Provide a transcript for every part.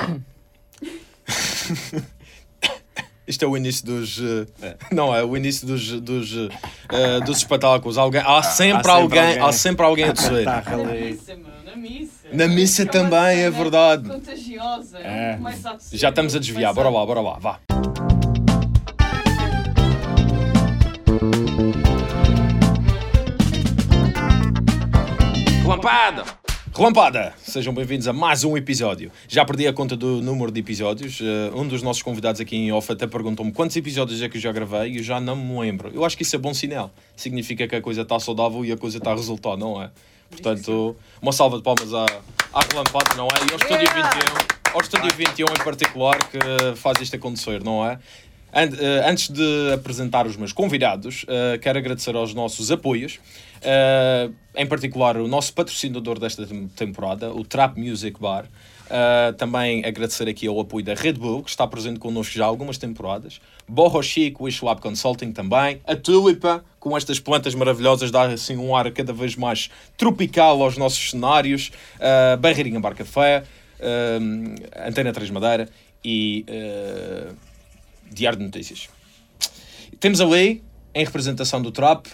Isto é o início dos. eh, Não, é o início dos, dos, eh, dos espetáculos. Alguém, há, sempre sempre alguém, alguém. há sempre alguém a tosser. Tá, Na missa, na missa. Na missa É também, é verdade. Contagiosa. É. Tossir, Já estamos a desviar, bora lá, bora lá, vá. Relampada! Relampada! Sejam bem-vindos a mais um episódio. Já perdi a conta do número de episódios. Eh, um dos nossos convidados aqui em off até perguntou-me quantos episódios é que eu já gravei e eu já não me lembro. Eu acho que isso é bom sinal. Significa que a coisa está saudável e a coisa está a resultar, não é? Portanto, uma salva de palmas à, à Relampada, não é? E ao Estúdio 21, ao Estúdio 21 em particular, que faz isto acontecer, não é? Eh, Antes de apresentar os meus convidados, eh, quero agradecer aos nossos apoios, eh, em particular o nosso patrocinador desta tem- temporada, o Trap Music Bar. Também agradecer aqui ao apoio da Red Bull, que está presente connosco já há algumas temporadas. Borro Chic, Wish Lab Consulting também. A Tulipa, com estas plantas maravilhosas, dá assim um ar cada vez mais tropical aos nossos cenários. Uh, Barreirinha Bar Café, Antena 3 Madeira e Diário de Notícias. Temos ali, em representação do Trap,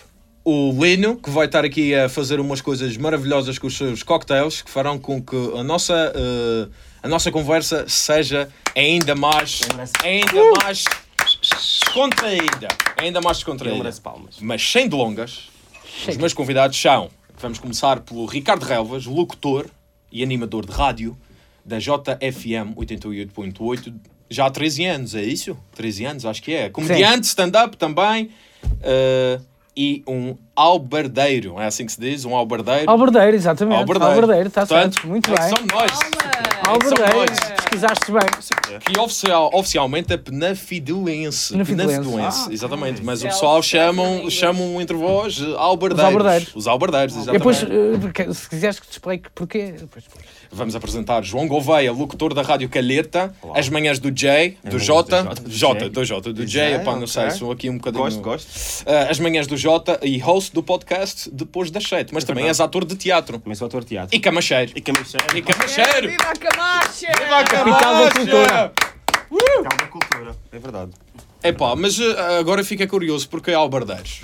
o Lino, que vai estar aqui a fazer umas coisas maravilhosas com os seus cocktails, que farão com que a nossa, eh, a nossa conversa seja ainda mais, ainda mais descontraída. Ainda mais merece palmas. Mas sem delongas, os meus convidados são, vamos começar pelo Ricardo Relvas, locutor e animador de rádio da JFM 88.8, já há 13 anos, é isso? 13 anos, acho que é. Comediante, stand-up também, eh, e um albardeiro, é assim que se diz? Um albardeiro. Alberdeiro, exatamente. Albardeiro. Alberdeiro, está Portanto, certo. Muito é bem. São nós. Alberdeiro, São nós. pesquisaste bem. Que oficial, oficialmente é penafidelense. Penafidelense. Penafidelense, Ah, exatamente. Mas o Self- pessoal chamam, chamam entre vós eh, albardeiros. Os albardeiros. Os albardeiros, E exatamente. depois, eh, se quiseres que te explique porquê, depois. Vamos apresentar João Gouveia, locutor da Rádio Calheta, Olá. as manhãs do J, do manhãs J, do J, do do J, J. do J, do J, J, epá, não sei, ok. sou aqui um bocadinho... Gosto, gosto. Ah, as manhãs do J e do podcast depois das 7, mas também és verdade. ator de teatro. Também sou ator de teatro. E camacheiro. E camiseiro. E camacheiro! Viva a Camacha! Viva a Capital da cultura. Calma, cultura. É verdade. Epá, mas eh, agora fica curioso, porque é albardeiros?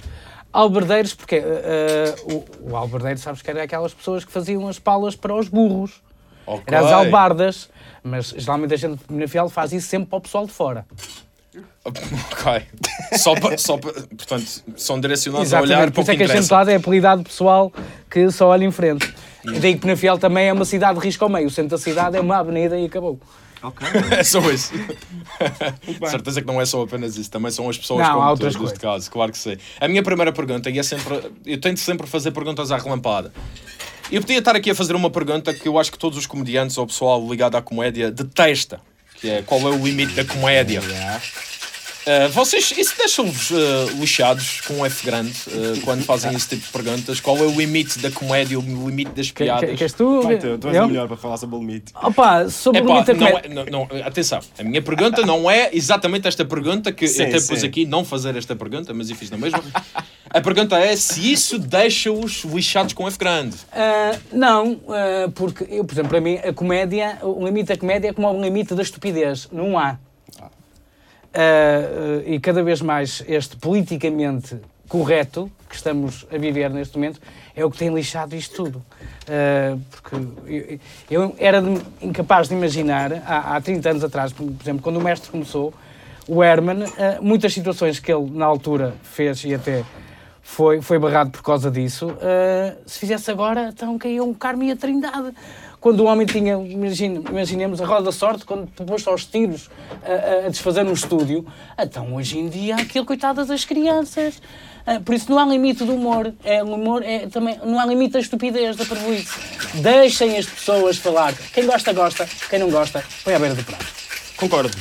Alberdeiros, porque eh, eh, o, o alberdeiro, sabes que era aquelas pessoas que faziam as palas para os burros. Ok. Eram as albardas, mas geralmente a gente na Fiel faz isso sempre para o pessoal de fora. Ok. Só para, só para, portanto, são direcionados a Exatamente, olhar por para o isso que é que a gente lá é apelidado pessoal que só olha em frente. E daí que Penafiel também é uma cidade de risco ao meio. O centro da cidade é uma avenida e acabou. Ok. É só isso. Certeza que não é só apenas isso, também são as pessoas Não, como outras neste coisas. caso, claro que sim. A minha primeira pergunta, e é sempre, eu tento sempre fazer perguntas à relampada. Eu podia estar aqui a fazer uma pergunta que eu acho que todos os comediantes ou o pessoal ligado à comédia detesta, qual é o limite da comédia. Uh, vocês, isso deixa-vos uh, lixados com um F grande uh, quando fazem esse tipo de perguntas? Qual é o limite da comédia, o limite das Que, piadas? que, queres tu? Vai, tu, tu és Eu? melhor para falar sobre o limite. Opa, sobre o limite não é- não- não, atenção, a minha pergunta não é exatamente esta pergunta, que Sim, eu até pus sim. aqui não fazer esta pergunta, mas eu fiz na mesma. A pergunta é se isso deixa-os lixados com F grande. Ah, não, ah, porque, eu, por exemplo, para mim, a comédia, o limite da comédia é como o limite da estupidez. Não há. Ah, ah, e cada vez mais este politicamente correto que estamos a viver neste momento é o que tem lixado isto tudo. Ah, porque eu, eu era de- incapaz de imaginar, há, há 30 anos atrás, por exemplo, quando o mestre começou, o Herman, ah, muitas situações que ele na altura fez e até foi, foi barrado por causa disso. ah, se fizesse agora, então caía um Carmo e a Trindade. Quando o homem tinha, imagine, imaginemos a roda da sorte, quando pôs aos tiros a, a- desfazer no estúdio, então hoje em dia aquilo, coitadas das crianças. Ah, por isso não há limite do humor. É, humor é também, não há limite da estupidez, da parvoíce. Deixem as pessoas falar. Quem gosta, gosta. Quem não gosta, põe à beira do prato. Concordo.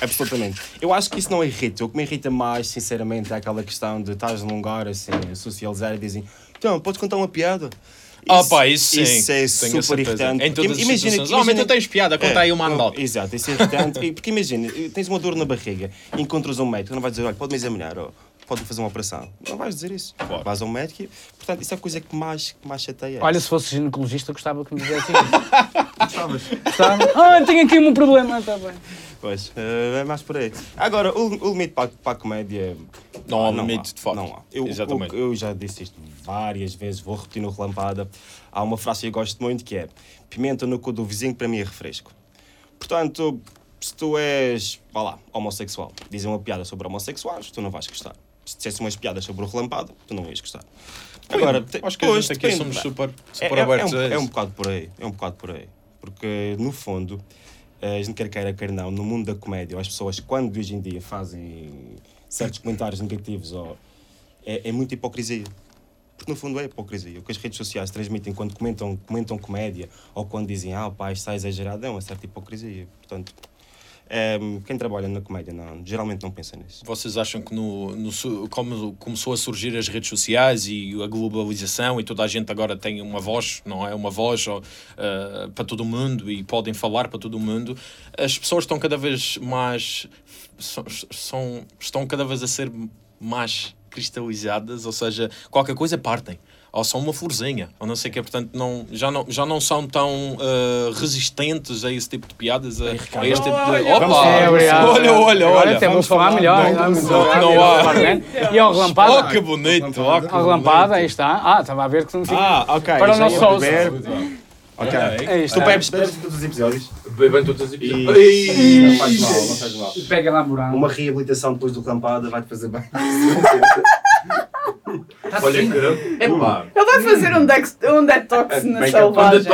Absolutamente. Eu acho que isso não irrita. O que me irrita mais, sinceramente, é aquela questão de estás num lugar assim, socializar e dizem então, podes contar uma piada? Ah, pá, isso sim. Isso é Tenho a super irritante. Em todas Porque as situações. imagina, Oh, tu tens piada, conta aí uma anedota. Exato, isso é irritante. Porque imagina, tens uma dor na barriga e encontras um médico, não vais dizer, olha, pode-me examinar, ou pode-me fazer uma operação. Não vais dizer isso. Claro. Vais ao médico e, portanto, isso é a coisa que mais, que mais chateia. Olha, se fosse ginecologista, gostava que me dissesse isso. Gostavas? Ah, tenho aqui um problema. Está bem. Pois, eh, é mais por aí. Agora, o, o limite para, para a comédia. Não há não limite, de facto. Não há. Eu, Exatamente. o- eu já disse isto várias vezes, vou repetir no relampada. Há uma frase que eu gosto muito que é: pimenta no cu do vizinho para mim é refresco. Portanto, se tu és, vá lá, homossexual, dizem uma piada sobre homossexuais, tu não vais gostar. Se dissesse umas piadas sobre o relampada, tu não ias gostar. Agora, Acho que gente aqui somos super, É, super é- abertos é um, a é um bocado por aí, é um bocado por aí. Porque, no fundo, a gente quer queira, quer não, no mundo da comédia, as pessoas, quando hoje em dia fazem certos comentários negativos, ou, é, é muita hipocrisia. Porque, no fundo, é hipocrisia. O que as redes sociais transmitem quando comentam, comentam comédia, ou quando dizem, ah, pá, está exagerado, é uma certa hipocrisia. Portanto, ehm, quem trabalha na comédia, não, geralmente não pensa nisso. Vocês acham que no, no como começou a surgir as redes sociais e a globalização e toda a gente agora tem uma voz, não é? Uma voz ah, para todo mundo e podem falar para todo mundo, as pessoas estão cada vez mais são, são- estão cada vez a ser mais cristalizadas, ou seja, qualquer coisa partem. Ou são uma florzinha, ou não sei o que, portanto, não, já, não, já não são tão ah, resistentes a esse tipo de piadas, a, a este tipo de. Olha, Opa! vamos lá, É, obrigado. olha, olha, Agora olha! até vamos falar melhor. Não, há. E ao Oh, relampada? que bonito! Oh, que Ao relampada, aí está. Ah, estava a ver que não fica. Ah, ok. Para o nosso. Ok. Aí está. Tu bebes, bebes todos os episódios? Bebem todos os episódios. E... Não faz mal, não faz mal. Pega lá, Morão. Uma reabilitação depois do relampada vai-te fazer bem. Olha que. Epá. Ele vai fazer um, dex, um detox na Bem selvagem.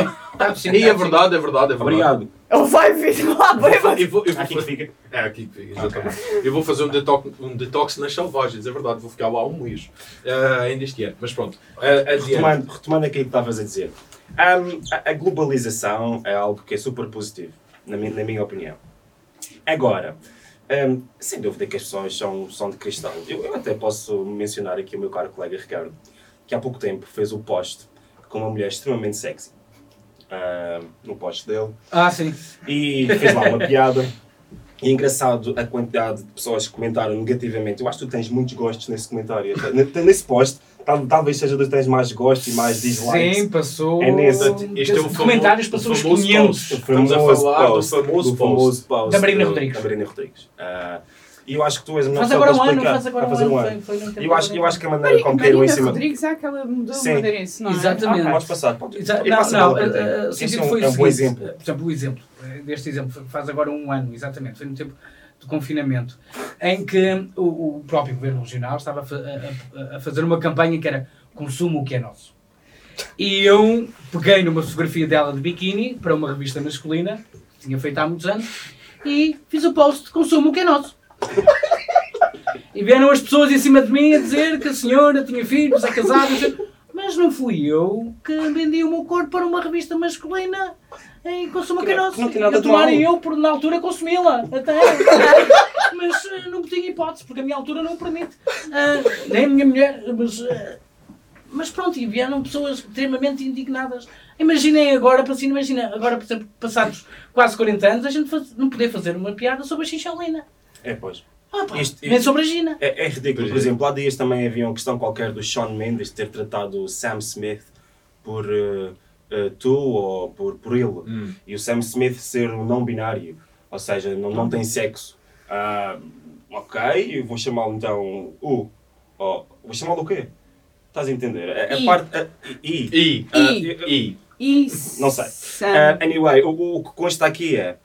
E é verdade, é verdade, é verdade. Obrigado. Ele vai vir lá, vai, vai. Eu vou, eu vou Aqui que fica. É, aqui que fica, exatamente. Eu vou fazer um detox, um detox nas selvagens, é verdade, vou ficar lá um mês. Ah, ainda este ano, mas pronto. Uh. Retomando, retomando aquilo que estavas a dizer. Ahm, a, a globalização é algo que é super positivo, na minha, na minha opinião. Agora, ahm, sem dúvida que as pessoas são, são de cristal. Eu, eu até posso mencionar aqui o meu caro colega Ricardo, que há pouco tempo fez o post com uma mulher extremamente sexy. ahm, no post dele. Ah, sim. e fez lá uma piada. E é engraçado a quantidade de pessoas que comentaram negativamente. Eu acho que tu tens muitos gostos nesse comentário. Nesse post, talvez seja dos que tens mais gostos e mais dislikes. Sim, passou. É nesse. Este é o Os comentários famoso- passou os o famoso 500. post. Estamos a falar do famoso do famoso post Da Marina Rodrigues. Da Marina Rodrigues. Ah, e eu acho que tu és a melhor Faz pessoa agora um para ano, explicar. faz agora um fazer ano. um Foi, ano. foi E eu acho, eu acho que a maneira como Marina caiu em cima. Rodrigues é aquela modelo Sim. madeirense, não é? Exatamente. Podes passar. Pode, Exa- Não, passa não, pela tela. o Isso sentido é um- foi é o um bom seguinte, exemplo. Por exemplo, o exemplo deste exemplo faz agora um ano, exatamente, foi no tempo do confinamento, em que o, o próprio governo regional estava a, a- a- fazer uma campanha que era consumo o que é nosso. E eu peguei numa fotografia dela de biquíni para uma revista masculina, que tinha feito há muitos anos, e fiz o post de consumo o que é nosso. E vieram as pessoas em cima de mim a dizer que a senhora tinha filhos, é casada, mas não fui eu que vendi o meu corpo para uma revista masculina em consumo Que que é não- nosso. que não tem nada eu mal. eu, por na altura, consumi-la. Até. mas eh, não tinha hipótese, porque a minha altura não permite. Ah, nem a minha mulher, mas. ah, mas pronto, e vieram pessoas extremamente indignadas. Imaginem agora, para assim, imagina, agora, por exemplo, passados quase 40 anos, a gente faz- não poder fazer uma piada sobre a xixolina. É, pois. Ah, pá, Isto- nem sobre a Gina. É, é ridículo. Por exemplo, há dias também havia uma questão qualquer do Sean Mendes ter tratado o Sam Smith por eh, eh, tu ou por, por ele. Hum. E o Sam Smith ser um não binário, ou seja, não, não tem sexo. Ah, ok, eu vou chamá-lo então U. Oh, vou chamá-lo o quê? Estás a entender? A, a I. parte. a- I. E. Ah, E. Isso. Não sei. Ah, anyway, o, o que consta aqui é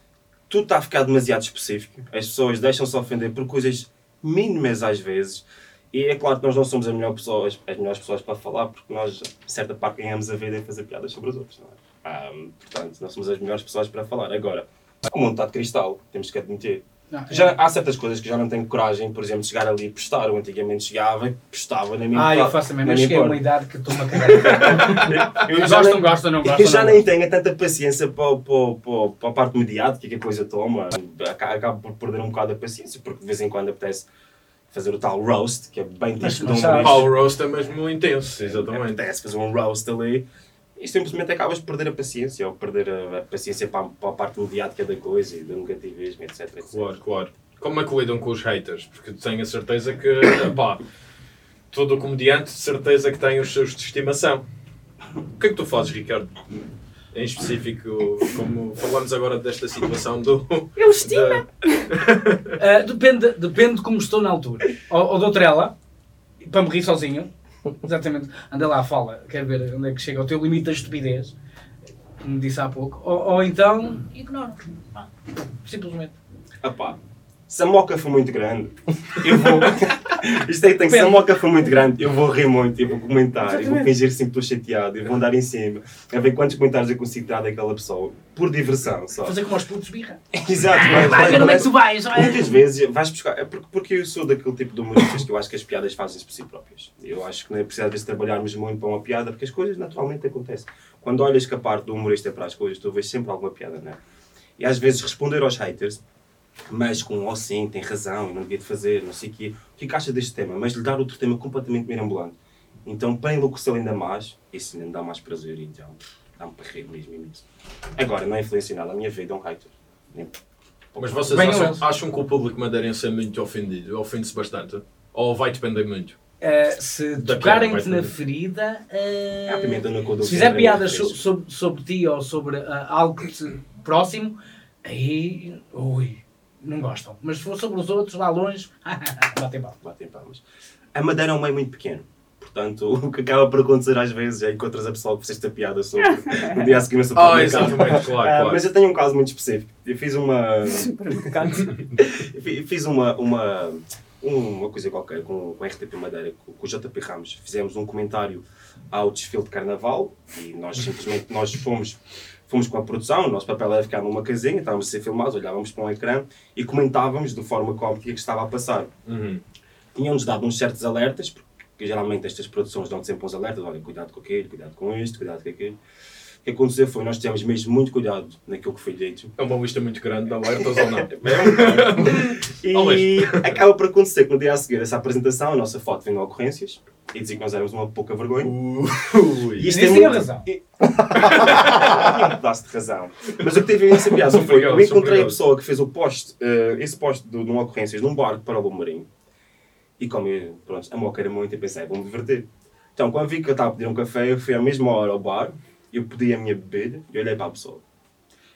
tudo está a ficar demasiado específico. As pessoas deixam-se ofender por coisas mínimas às vezes. E é claro que nós não somos as melhores pessoas, as melhores pessoas para falar, porque nós, certa parte, ganhamos a vida em fazer piadas sobre os outros. Não é? Ah, portanto, não somos as melhores pessoas para falar. Agora, o mundo está de cristal, temos que admitir. Não, Já, há certas coisas que já não tenho coragem, por exemplo, de chegar ali e postar. Eu antigamente chegava e postava na minha Ah, eu faço também, mas cheguei a uma idade que estou-me a cagar. Eu já nem- gostam, não gostam. eu já não nem tenho tanta paciência para, para, para, para a parte mediática que a coisa toma. Aca- Acabo por perder um bocado a paciência, porque de vez em quando apetece fazer o tal roast, que é bem mas de um sabes- roast é mesmo intenso, exatamente. Apetece fazer um roast ali e simplesmente acabas por perder a paciência, ou perder a, a paciência para, a- para a parte mediática da coisa e do negativismo, etc. etc. Claro, claro. Como é que lidam com os haters? Porque tenho a certeza que, pá, todo comediante de certeza que tem os seus de estimação. O que é que tu fazes, Ricardo? Em específico, como falamos agora desta situação do. Eu estimo. da- Ah, depende, depende de como estou na altura. Ou, ou dou trela, para me rir sozinho. Exatamente. Anda lá, fala. Quero ver onde é que chega o teu limite da estupidez. Como disse há pouco. Ou, ou então, ignoro. Simplesmente. Ah pá, se a moca for muito grande, eu vou. Isto aí tem que se a Depende. moca for muito grande, eu vou rir muito, eu vou comentar, eu vou fingir sempre que estou chateado, eu vou andar em cima, a ver quantos comentários eu consigo tirar daquela pessoa, por diversão só. Fazer como aos putos birra. Exato, mas, Vai ver onde é que mas tu vais. vai. muitas vezes vais buscar. É porque, porque eu sou daquele tipo de humoristas que eu acho que as piadas fazem-se por si próprias. Eu acho que não é preciso às vezes trabalharmos muito para uma piada, porque as coisas naturalmente acontecem. Quando olhas que a parte do humorista é para as coisas, tu vês sempre alguma piada, não é? E às vezes responder aos haters, mas com oh sim, tem razão, eu não devia de fazer, não sei o quê. O que é que acha deste tema? Mas lhe dar outro tema completamente mirambulante. Então, para enlouquecer ainda mais, isso ainda me dá mais prazer e então dá-me para rir mesmo imenso. Agora, não é influencia nada a minha vida, é um hater. Nem- Mas vocês Bem, acham, acham que o público madeirense é muito ofendido? Ofende-se bastante? Ou vai depender muito? Ah, se tocarem-te na ferida. do se fizer piadas so- sobre, sobre ti ou sobre ah, algo que te- próximo, aí. Ui, não gostam. Mas se for sobre os outros, lá longe, batem palma. batem palmas. A Madeira é um meio muito pequeno. Portanto, o que acaba por acontecer às vezes é encontras a pessoa que fizeste a piada sobre no dia a seguir no supermercado. exatamente, claro, Ah, claro. Mas eu tenho um caso muito específico. Eu fiz uma. Fiz uma. uma uma coisa qualquer com, com a RTP Madeira, com, com o JP Ramos. Fizemos um comentário ao desfile de carnaval e nós simplesmente nós fomos, fomos com a produção. O nosso papel era ficar numa casinha, estávamos a ser filmados, olhávamos para um ecrã e comentávamos de forma cómica o que estava a passar Uhum. tinham-nos dado uns certos alertas, porque geralmente estas produções dão sempre uns alertas, olha, cuidado com aquele, cuidado com isto, cuidado com aquele. O que aconteceu foi, nós tivemos mesmo muito cuidado naquilo que foi dito. É uma lista muito grande de alertas ou não? E Talvez. acaba por acontecer que no dia a seguir essa apresentação, a nossa foto vem no ocorrências e dizia que nós éramos uma pouca vergonha. Ui. E isto Nisso é tinha muito... razão. E- um pedaço de razão. Mas o que teve imensa piada foi, eu encontrei a pessoa que fez o post, eh, esse post do, no ocorrências num bar para o Marinho. E como eu, pronto, a moca era muito, eu pensei, vou-me divertir. Então, quando vi que eu estava a pedir um café, eu fui à mesma hora ao bar, eu pedi a minha bebida e olhei para a pessoa.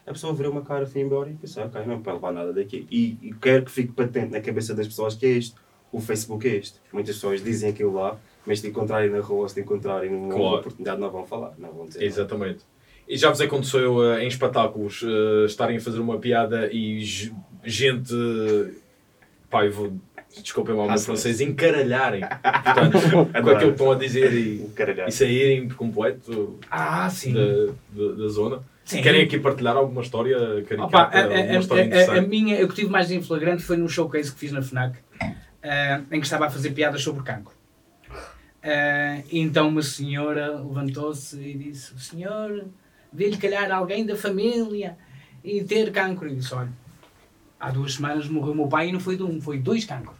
A pessoa virou uma cara, foi embora e pensei, ok, não para levar nada daqui. E, e quero que fique patente na cabeça das pessoas que é isto. O Facebook é isto. Muitas pessoas dizem aquilo lá, mas se te encontrarem na rua, se te encontrarem numa Claro. oportunidade, não vão falar, não vão dizer. nada. Exatamente. E já vos aconteceu eh, em espetáculos eh, estarem a fazer uma piada e ge- gente. Pá, eu vou. Desculpem lá o meu francês, encaralharem. Portanto, com aquilo que estão a dizer e, e saírem por completo Ah, sim. da, da, da zona. Sim. Querem aqui partilhar alguma história caricata? Opa, a, a- alguma a- história a- a minha, eu que tive mais em flagrante foi num showcase que fiz na FNAC, ah, em que estava a fazer piadas sobre cancro. E então uma senhora levantou-se e disse: O senhor vê-lhe calhar alguém da família e ter cancro. E disse: Olha, há duas semanas morreu o meu pai e não foi de um, foi dois cancros.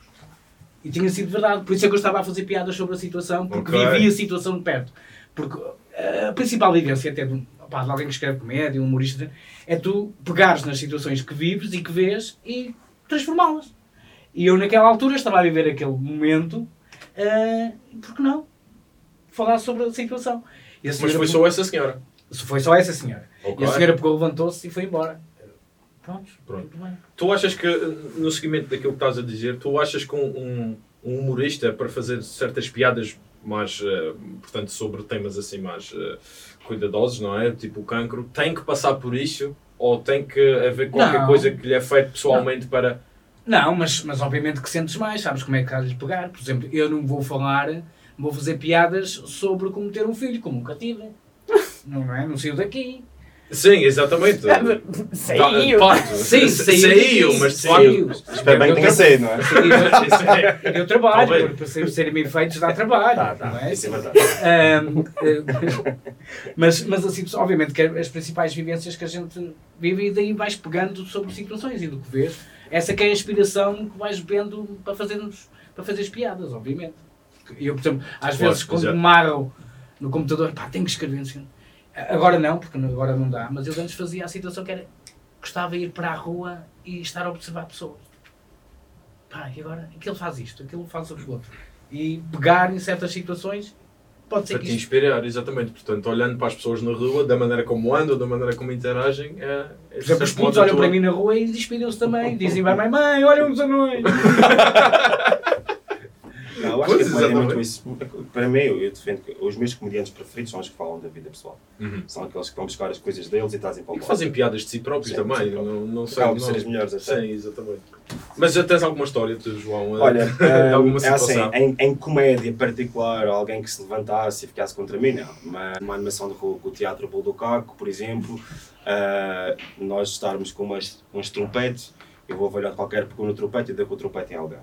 E tinha sido verdade, por isso é que eu estava a fazer piadas sobre a situação, porque Ok. vivi a situação de perto. Porque ah, a principal vivência até de, um- opá, de alguém que escreve comédia, um humorista, é tu pegares nas situações que vives e que vês e transformá-las. E eu naquela altura estava a viver aquele momento, ah, por que não? Falar sobre a situação. A Mas foi só essa senhora. Foi só essa senhora. Ok. E a senhora pegou, levantou-se e foi embora. Pronto, Pronto. Tu achas que, no seguimento daquilo que estás a dizer, tu achas que um, um- um humorista, para fazer certas piadas mais, eh, portanto, sobre temas assim mais eh, cuidadosos, não é? Tipo o cancro, tem que passar por isso? Ou tem que haver qualquer Não. coisa que lhe é feito pessoalmente para... Não, mas, mas obviamente que sentes mais, sabes como é que há de lhe pegar. Por exemplo, eu não vou falar, vou fazer piadas sobre como ter um filho, como nunca tive. Não é? Não saiu daqui. Sim, exatamente. Saiu. Sim, sa- saiu mas Saiu. Espero bem que Eu- saído, não é? É- E deu trabalho, Talvez. porque para ser- serem bem feitos dá trabalho. Tá, tá, não é? isso é verdade. Eh, mas, mas assim, obviamente, que as principais vivências que a gente vive e daí vais pegando sobre situações e do que vês. Essa que é a inspiração que vais vendo para fazermos para fazer as piadas, obviamente. Eu, por exemplo, às Claro, vezes quando exato. me marro no computador, pá, tenho que escrever. sei. Agora não, porque agora não dá, mas eu antes fazia a situação que era gostava de ir para a rua e estar a observar pessoas. Pá, e agora aquele faz isto, aquele faz aquilo outro. E pegar em certas situações pode ser Para que te isto... inspirar, exatamente. Portanto, olhando para as pessoas na rua, da maneira como andam, da maneira como interagem, é. é Por exemplo, os putos a olham tua- para mim na rua e inspiram-se também. Dizem a mãe, mãe, olha uns anões. Não, eu acho Pois, que a comédia é muito exatamente. isso. Para mim, eu, defendo que os meus comediantes preferidos são os que falam da vida pessoal. Uhum. São aqueles que vão buscar as coisas deles e trazem para o E que fazem piadas de si próprios Sim, também. não, não sei. Acabam ser as melhores até. Sim, exatamente. Mas já tens alguma história, tu, João? Olha, de hum, alguma é assim, situação? em, em comédia particular, alguém que se levantasse e ficasse contra mim, não. Uma, uma animação com o Teatro Buldocaco, por exemplo, ah, nós estarmos com umas, uns trompetes, eu vou avaliar qualquer porque no trompete e dou com o trompete em alguém,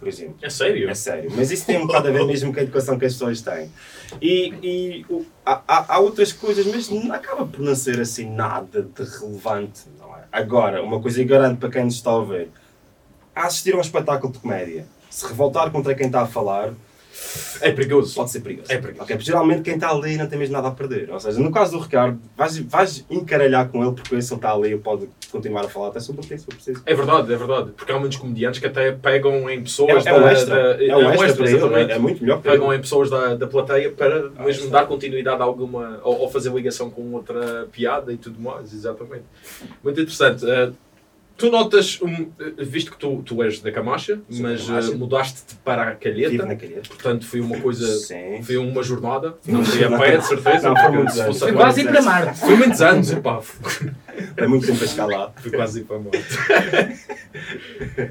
por exemplo. É sério? É sério, mas isso tem um bocado a ver mesmo com a educação que as pessoas têm. E, e o- há, há- outras coisas, mas não acaba por não ser assim nada de relevante. Não é? Agora, uma coisa que garanto para quem nos está a ver: a assistir a um espetáculo de comédia, se revoltar contra quem está a falar, É perigoso. pode ser perigoso. É perigoso. Ok, porque geralmente quem está ali não tem mesmo nada a perder. Ou seja, no caso do Ricardo, vais, vais encaralhar com ele porque se ele está ali, ele pode continuar a falar até sobre o que for preciso. É verdade, é verdade. Porque há muitos comediantes que até pegam em pessoas É, é um extra. da- É um extra para ele. exatamente. É, é muito melhor para Pegam ele. em pessoas da, da plateia para mesmo extra. dar continuidade a alguma. Ou, ou fazer ligação com outra piada e tudo mais, exatamente. Muito interessante. Eh, tu notas, um, visto que tu, tu és da Camacha, Sou mas Camacha. eh, mudaste-te para a Calheta, na calheta. portanto foi uma coisa. Sim. Foi uma jornada, não foi a pé, de certeza. Não, foi muitos anos. Foi quase ir para Marte. Foi muitos anos, epá, É muito tempo a lá. Fui quase ir para a morte.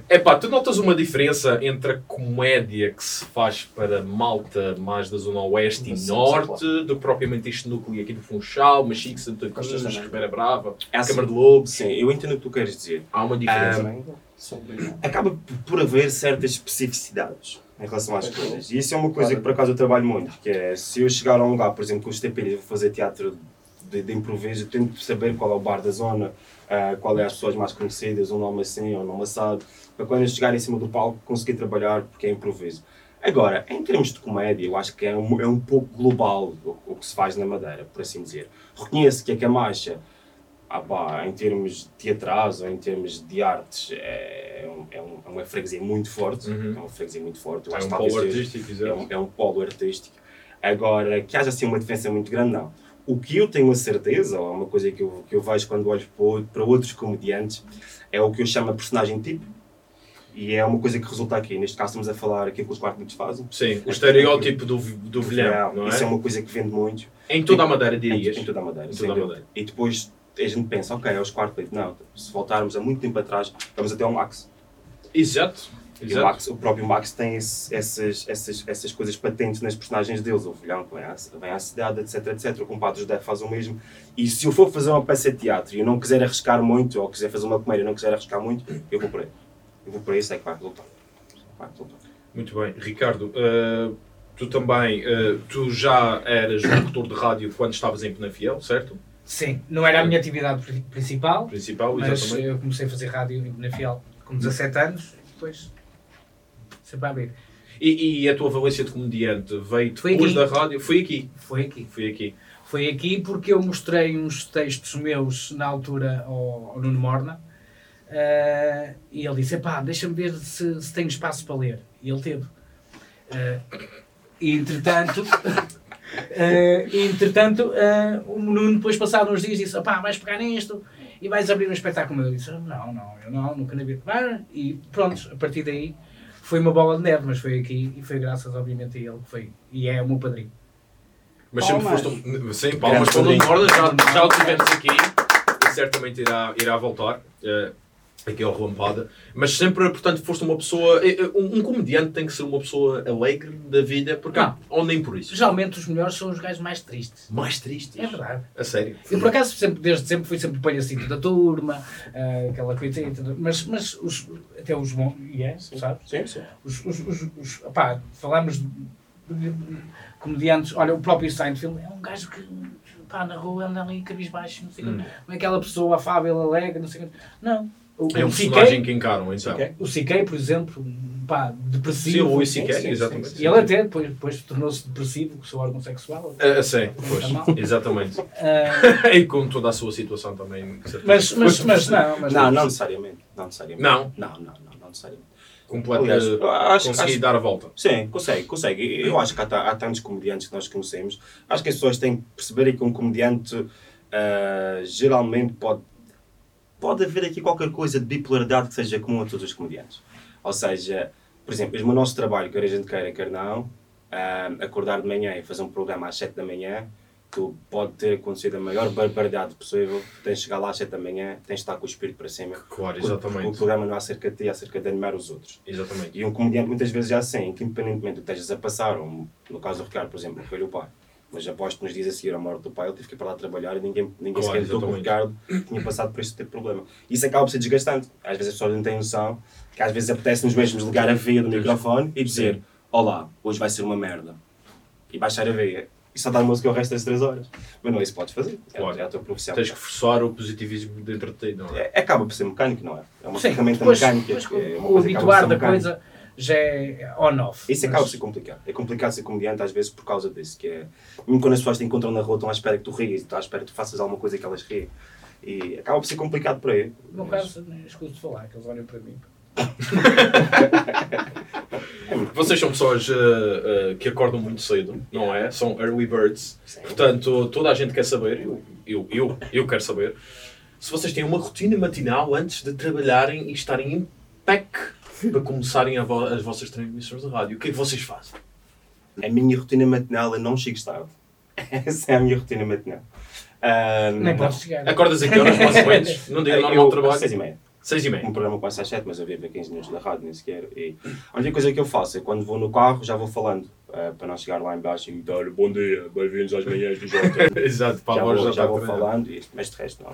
Epá, tu notas uma diferença entre a comédia que se faz para malta mais da zona oeste e Sim, sim, norte do que propriamente este núcleo aqui do Funchal, Machique, Santa Cruz. Ribeira Brava, É assim. Câmara de Lobos. Sim, eu entendo o que tu queres dizer. Há uma diferença. Ah, acaba por haver certas especificidades em relação às coisas. E isso é uma coisa que por acaso eu trabalho muito, que é se eu chegar a um lugar, por exemplo, com os TPD, vou fazer teatro de, de improviso, eu tento saber qual é o bar da zona, ah, qual é as pessoas mais conhecidas, um nome assim ou um nome assado, para quando eu chegar em cima do palco conseguir trabalhar, porque é improviso. Agora, em termos de comédia, eu acho que é um, é um pouco global o, o que se faz na Madeira, por assim dizer. Reconheço que a Camacha ah, pá, em termos teatrais ou em termos de artes, é, um, é, um, é uma freguesia muito forte. Uhum. É uma freguesia muito forte. Eu É um polo seja- artístico, é exato. um, é um polo artístico. Agora, que haja assim uma diferença muito grande, não. O que eu tenho a certeza, ou é uma coisa que eu, que eu vejo quando olho para, outros comediantes, é o que eu chamo de personagem tipo. E é uma coisa que resulta aqui. Neste caso, estamos a falar aquilo que os quartos fazem. Sim, o estereótipo do, do vilhão, não Isso é é? uma coisa que vende muito. Em toda a Madeira, Em, dirias. em toda a Madeira. Em toda a. Madeira. E depois a gente pensa, ok, é os quartos. Não, se voltarmos há muito tempo atrás, vamos até ao Max. Exato. O. Max, o próprio Max tem esse- essas, essas, essas coisas patentes nas personagens deles. O vilhão que vem à, vem à cidade, etc, etc. O compadre José faz o mesmo. E se eu for fazer uma peça de teatro e eu não quiser arriscar muito, ou quiser fazer uma comédia e não quiser arriscar muito, eu vou por aí. Eu vou por aí e sei que vai resultar. Vai resultar. Muito bem. Ricardo, eh, tu também, eh, tu já eras locutor de rádio quando estavas em Penafiel, certo? Sim, não era a minha atividade pri- principal, Principal, mas exatamente. eu comecei a fazer rádio em Benafiel com 17 anos e depois sempre a abrir. E, e a tua valência de comediante veio Foi depois aqui. da rádio? Foi aqui. Foi aqui. Foi aqui. Foi aqui porque eu mostrei uns textos meus na altura ao, ao Nuno Morna eh, e ele disse: pá, deixa-me ver se, se tenho espaço para ler. E ele teve. Eh, e entretanto, e, entretanto eh, o Nuno depois passado uns dias disse: pá, vais pegar nisto e vais abrir um espetáculo. Eu disse: não, não, eu não, nunca na vida. Ah, E pronto, a partir daí foi uma bola de neve, mas foi aqui e foi graças, obviamente, a ele que foi. E é o meu padrinho. Mas sempre Palmas. foste um... Sim, palmas Grande para o Nuno padrinho. Morda, já, já o tivemos aqui e certamente irá, irá voltar. eh, aqui ao Relampada, mas sempre, portanto, foste uma pessoa. eh, eh, Um, um comediante tem que ser uma pessoa alegre da vida, porque. Não. Ou nem por isso. Geralmente os melhores são os gajos mais tristes. Mais triste. É verdade. A sério. Eu, por acaso, sempre, desde sempre fui sempre palhacito da turma, ah, aquela coisa, e tudo. mas, mas os, até os bons, e é, sabes? Sim, sim. Os, os, os, os, opá, falamos de, de comediantes, olha, o próprio Seinfeld é um gajo que, pá, na rua anda ali cabisbaixo, não sei o quê. Hum. não é aquela pessoa afável, alegre, não sei o quê. Não. O, É um o personagem que encaram, então. O CK, por exemplo, pá, Sim, depressivo. o Luís sim, C.K., sim, exatamente. sim, E ele até depois, depois tornou-se depressivo com o seu órgão sexual. Ah, sim, pois, exatamente. Ah, e com toda a sua situação também. mas, mas, mas não, mas Não, não necessariamente. Não necessariamente. Não? Não, não, não, não necessariamente. completa, Aliás, eu acho- conseguir acho- dar a volta. Sim, consegue, consegue. Eu acho que há, há tantos comediantes que nós conhecemos. Acho que as pessoas têm que perceber que um comediante ah, geralmente pode. Pode haver aqui qualquer coisa de bipolaridade que seja comum a todos os comediantes. Ou seja, por exemplo, mesmo o nosso trabalho, quer a gente queira, quer não, acordar de manhã e fazer um programa às 7 da manhã, tu pode ter acontecido a maior barbaridade possível, tens de chegar lá às 7 da manhã, tens de estar com o espírito para cima. Claro, Porque O exatamente. programa não é acerca de ti, é acerca de animar os outros. Exatamente. E um comediante muitas vezes é assim, que independentemente do que estejas a passar, ou no caso do Ricardo, por exemplo, foi o pai. Mas aposto que nos dias a seguir à morte do pai, ele teve que ir para lá trabalhar e ninguém, ninguém Claro, sequer notou que o. Ricardo tinha passado por este tipo de problema. Isso acaba por ser desgastante. Às vezes as pessoas não têm noção que às vezes apetece-nos mesmo ligar a veia do microfone e dizer: Sim. Olá, hoje vai ser uma merda. E baixar a veia. E só dar música o resto das 3 horas. Mas não é isso que podes fazer. É, Claro. é a tua profissão. Tens que forçar o positivismo dentro de ti, não é? É, acaba por ser mecânico, não é? É uma Sim, ferramenta depois, mecânica. depois é uma o habituar da mecânica. coisa já é on-off. Isso acaba por ser complicado. É complicado ser comediante às vezes por causa disso. Que é, mesmo quando as pessoas te encontram na rua, estão à espera que tu rias, estão à espera que tu faças alguma coisa que elas riem. E acaba por ser complicado por aí. No Mas- caso, de falar, que eles olham para mim. Vocês são pessoas uh, uh, que acordam muito cedo, não é? São early birds. Sim. Portanto, toda a gente quer saber, eu, eu, eu, eu quero saber, se vocês têm uma rotina matinal antes de trabalharem e estarem em PEC para começarem a vo- as vossas transmissões de rádio. O que é que vocês fazem? A minha rotina matinal eu não chego tarde. Essa é a minha rotina matinal. Ah, Nem não. podes chegar. Acordas a que horas, mais ou menos? Dia Eu- normal trabalho? Seis e meia. Seis e Um meia. programa começa às 7, mas eu vivo a 15 minutos da rádio, nem sequer. E a única coisa que eu faço é quando vou no carro, já vou falando. ah, para não chegar lá embaixo e dar bom dia, bem-vindos às manhãs do Jota. Exato, para já a voz vou, já já vou falando, e, mas de resto não.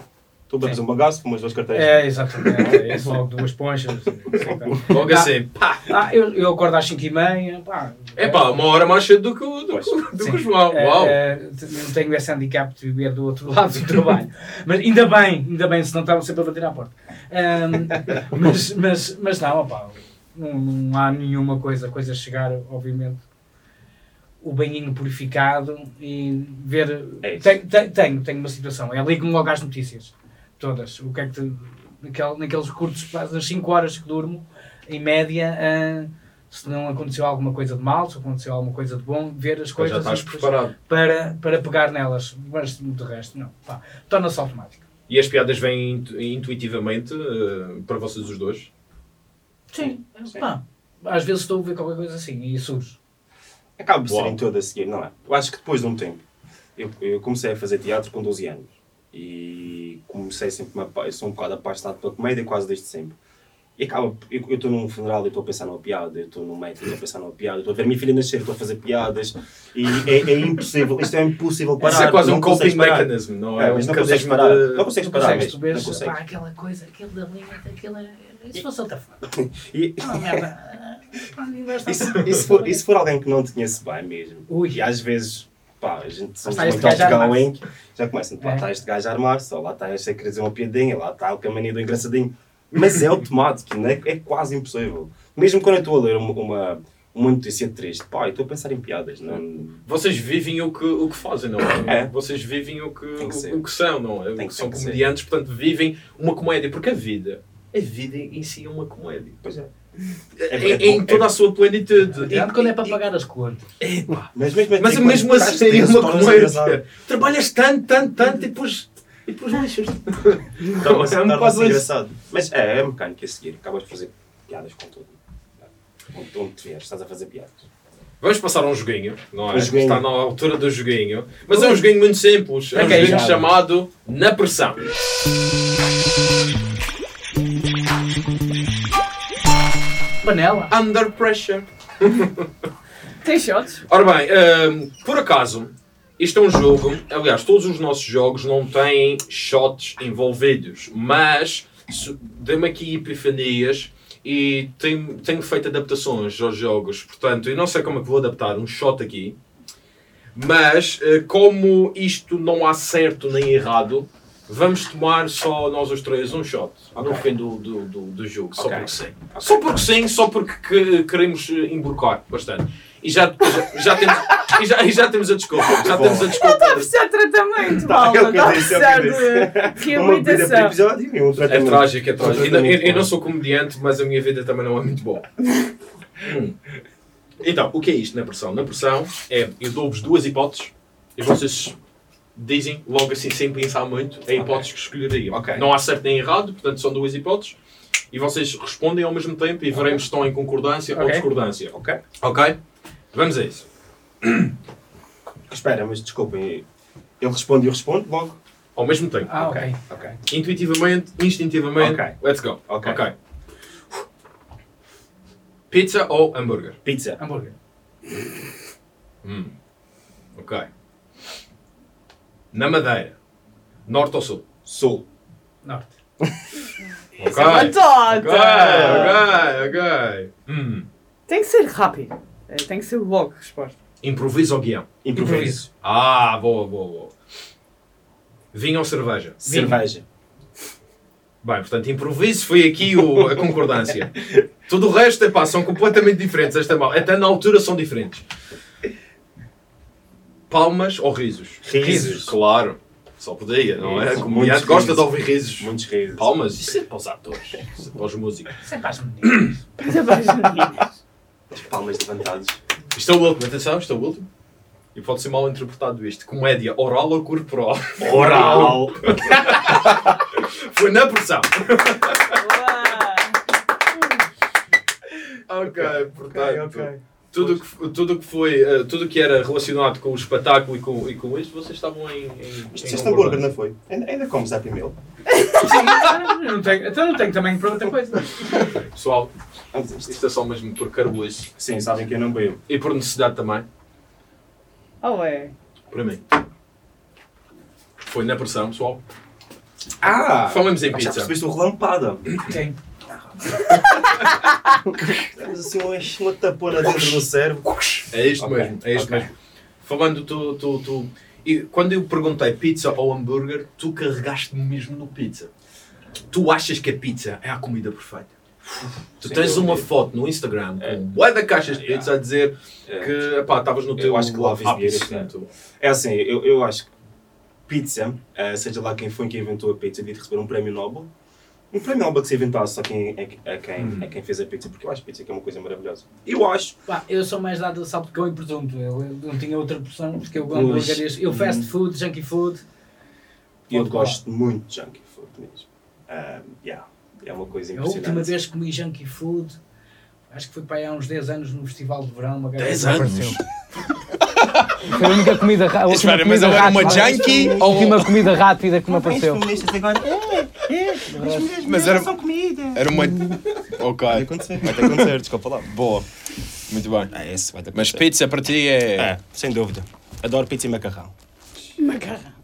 A fazer um bagaço, fumo as duas carteiras. É, exatamente. É isso, logo duas ponchas. Logo Ah. assim, pá! Ah, eu, eu acordo às 5h30. Pá, É pá, uma hora mais cedo do que o, do, do que o João. É, Uau! é, não tenho esse handicap de viver do outro lado do trabalho. Mas ainda bem, ainda bem, senão estavam sempre a bater à porta. Ahm, mas, mas, mas não, opá, não, não há nenhuma coisa, coisa a chegar, obviamente, o banhinho purificado e ver. É tenho, tenho, tenho, tenho uma situação, é ligo-me logo às notícias, todas. O que é que te, naquele, naqueles curtos, nas 5 horas que durmo, em média. ah, se não aconteceu alguma coisa de mal, se aconteceu alguma coisa de bom, ver as Já coisas estás e depois- preparado. para, para pegar nelas, mas de resto não. Torna-se automático. E as piadas vêm intu- intuitivamente eh, para vocês os dois? Sim. Pá, às vezes estou a ver qualquer coisa assim e surge. Acaba por Uau. serem todas a seguir, não é? Eu acho que depois de um tempo, eu, eu comecei a fazer teatro com 12 anos e comecei sempre, uma, eu sou um bocado apaixonado pela comédia quase desde sempre. E acaba, eu estou num funeral e estou a pensar numa piada, eu estou num médico e estou a pensar numa piada, estou a ver a minha filha nascer, estou a fazer piadas e é, é impossível, isto é impossível parar. Isso é quase não um coping consegues parar. mechanism, não é? É, um mas não consegues parar. de- Não consegues parar, consegues, mas tu não consegues. pá, aquela coisa, aquele da linha, aquilo é. Isso fosse outra. E, Ah, merda. Pá, e se, se for, e se for alguém que não te conhece bem mesmo, Ui. e às vezes, pá, a gente somos muito outgoing, já começam, lá É. está este gajo a armar-se, ou lá está este a querer dizer uma piadinha, lá está o caminho do engraçadinho. Mas é automático, não é? é quase impossível. Mesmo quando eu estou a ler uma, uma, uma notícia triste, pá, eu estou a pensar em piadas, não... Vocês vivem o que, o que fazem, não é? É. Vocês vivem o que, que o, o que são, não é? Tem que- são ser. comediantes, portanto vivem uma comédia. Porque a vida, a vida em si é uma comédia. Pois é. Em, em toda a sua plenitude. Tirando quando é para E- pagar as contas. e- Mas mesmo, Mas assim, mesmo assim é tenso, uma comédia. Trabalhas tanto, tanto, tanto e depois, e depois. Torna-se Então, é um bocado engraçado. Mas é, é mecânico a seguir, acabas de fazer piadas com tudo. Onde, onde te vieres, estás a fazer piadas. Vamos passar a um joguinho, não é? Um joguinho. Está na altura do joguinho. Mas é um joguinho muito simples. É um joguinho já. chamado Na Pressão. Panela. Under Pressure. Tem shots? Ora bem, hum, por acaso, isto é um jogo. Aliás, todos os nossos jogos não têm shots envolvidos, mas dei-me aqui epifanias e tenho, tenho feito adaptações aos jogos. Portanto, eu não sei como é que vou adaptar um shot aqui, mas eh, como isto não há certo nem errado, vamos tomar só nós os três um shot no Ok. fim do, do, do, do jogo, só Ok. porque sim. Só porque sim, só porque que- queremos eh, emblocar bastante. E já, já, já temos, e, já, e já temos a desculpa. Já temos a desculpa. Está a precisar de tratamento, Tá, malta. é o que Está eu a é precisar que eu de reabilitação. episódio É tratamento. trágico, é trágico. Eu, eu tratamento não sou comediante, mas a minha vida também não é muito boa. Hum. Então, o que é isto na pressão? Na pressão é, eu dou-vos duas hipóteses e vocês dizem logo assim, sem pensar muito, a hipótese que escolheriam. Ok. Não há certo nem errado, portanto são duas hipóteses. E vocês respondem ao mesmo tempo e veremos se estão em concordância ou discordância. Ok. Ok? Vamos a isso. Espera, mas desculpem. Ele responde e eu respondo logo. Ao mesmo tempo. Ah, ok. Ok. Intuitivamente, instintivamente. Ok. Let's go. Ok. Pizza ou hambúrguer? Pizza. Hambúrguer. Hum. Ok. Na Madeira. Norte ou Sul? Sul. Norte. Ok. Isso é uma Ok, ok, ok. Hum. Tem que ser rápido. É, Tem que ser logo a resposta. Improviso ou guião? Improviso. Ah, boa, boa, boa. Vinho ou cerveja? Cerveja. Bem, portanto, improviso foi aqui o- a concordância. Tudo o resto, epá, são completamente diferentes. Esta mal. Até na altura são diferentes. Palmas ou risos? Risos. Claro. Só podia, não é? Risos. O comediante Muitos gosta risos. de ouvir risos. Muitos risos. Palmas? Isso é para os atores. Isso é para os músicos. Isso é para as meninas. Para as meninas. As palmas levantadas. Isto é o último, atenção, isto é o último. E pode ser mal interpretado isto. Comédia oral ou corporal? Oral. Foi na pressão. Uau. Ok, portanto. Tudo que, tudo que foi, eh, tudo que era relacionado com o espetáculo e com, e com isto, vocês estavam em. em Isto em este hambúrguer, não foi? Ainda, ainda comes Happy Meal? Sim, não tenho, então não tenho também para outra coisa. Pessoal, isto. é só mesmo por carboice Sim, sabem que eu não bebo. e por necessidade também, Oh, é. para mim. Foi na pressão, pessoal. Ah! Falamos em Já pizza. percebeste o relampada. Quem? Temos assim uma, uma tapona dentro do cérebro. É isto Ok, mesmo, é isto ok. mesmo. Falando, tu, tu, tu. E quando eu perguntei pizza ou hambúrguer, tu carregaste-me mesmo no pizza. Tu achas que a pizza é a comida perfeita? Tu Sem tens dúvida. uma foto no Instagram É. com bué de caixas de Yeah. pizza a dizer É. que estavas no Eu teu acho que is ápice, beautiful. portanto. É assim, eu, eu acho que pizza, eh, seja lá quem foi quem inventou a pizza, devia receber um prémio Nobel. Um prémio Nobel que se inventasse só quem, é, é quem, Hum. é quem fez a pizza, porque eu acho pizza que é uma coisa maravilhosa. Eu acho. Pá, eu sou mais dado a salpicão e presunto. Eu, eu não tinha outra opção, porque eu Pois. hambúrgueres. Eu fast food, junkie food. Eu falar. gosto muito de junkie food mesmo. Ah, yeah, é uma coisa A impressionante. última vez que comi junkie food, acho que foi para aí há uns 10 anos no Festival de Verão. Uma gaja 10 que anos? Foi a única comida rápida. Espera, mas ela era uma junkie A ou. última comida rápida que me apareceu. agora. Mas era, comida. era uma. Ok, Vai acontecer, vai acontecer, desculpa lá. boa. Muito bem. É esse, vai Mas pizza para ti é. É, sem dúvida. Adoro pizza e macarrão. Macarrão.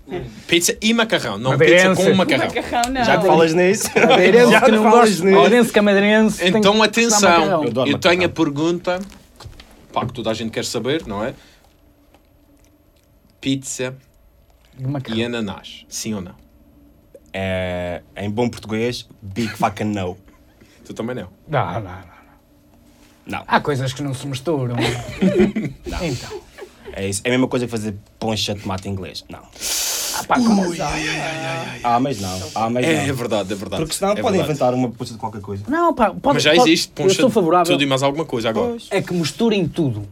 Pizza e macarrão, não pizza com macarrão. Macarrão não. Já que falas nisso. Madeirense Já que não nisso. Madeirense é tem Então atenção. Eu eu tenho a pergunta pá, que toda a gente quer saber, não é? Pizza e ananás, sim ou não? É, em bom português, big fucking no. Tu também não. Não, não, não. Não. Há coisas que não se misturam. Então. É, isso. é a mesma coisa que fazer poncha de tomate inglês. Não. Ah, pá, como Ah, mas não. Ah, mas É, é não. verdade, é verdade. Porque senão é podem inventar uma poncha de qualquer coisa. Não, pá, pode, Mas já pode- existe poncha sou de favorável. tudo e mais alguma coisa agora. É que misturem tudo,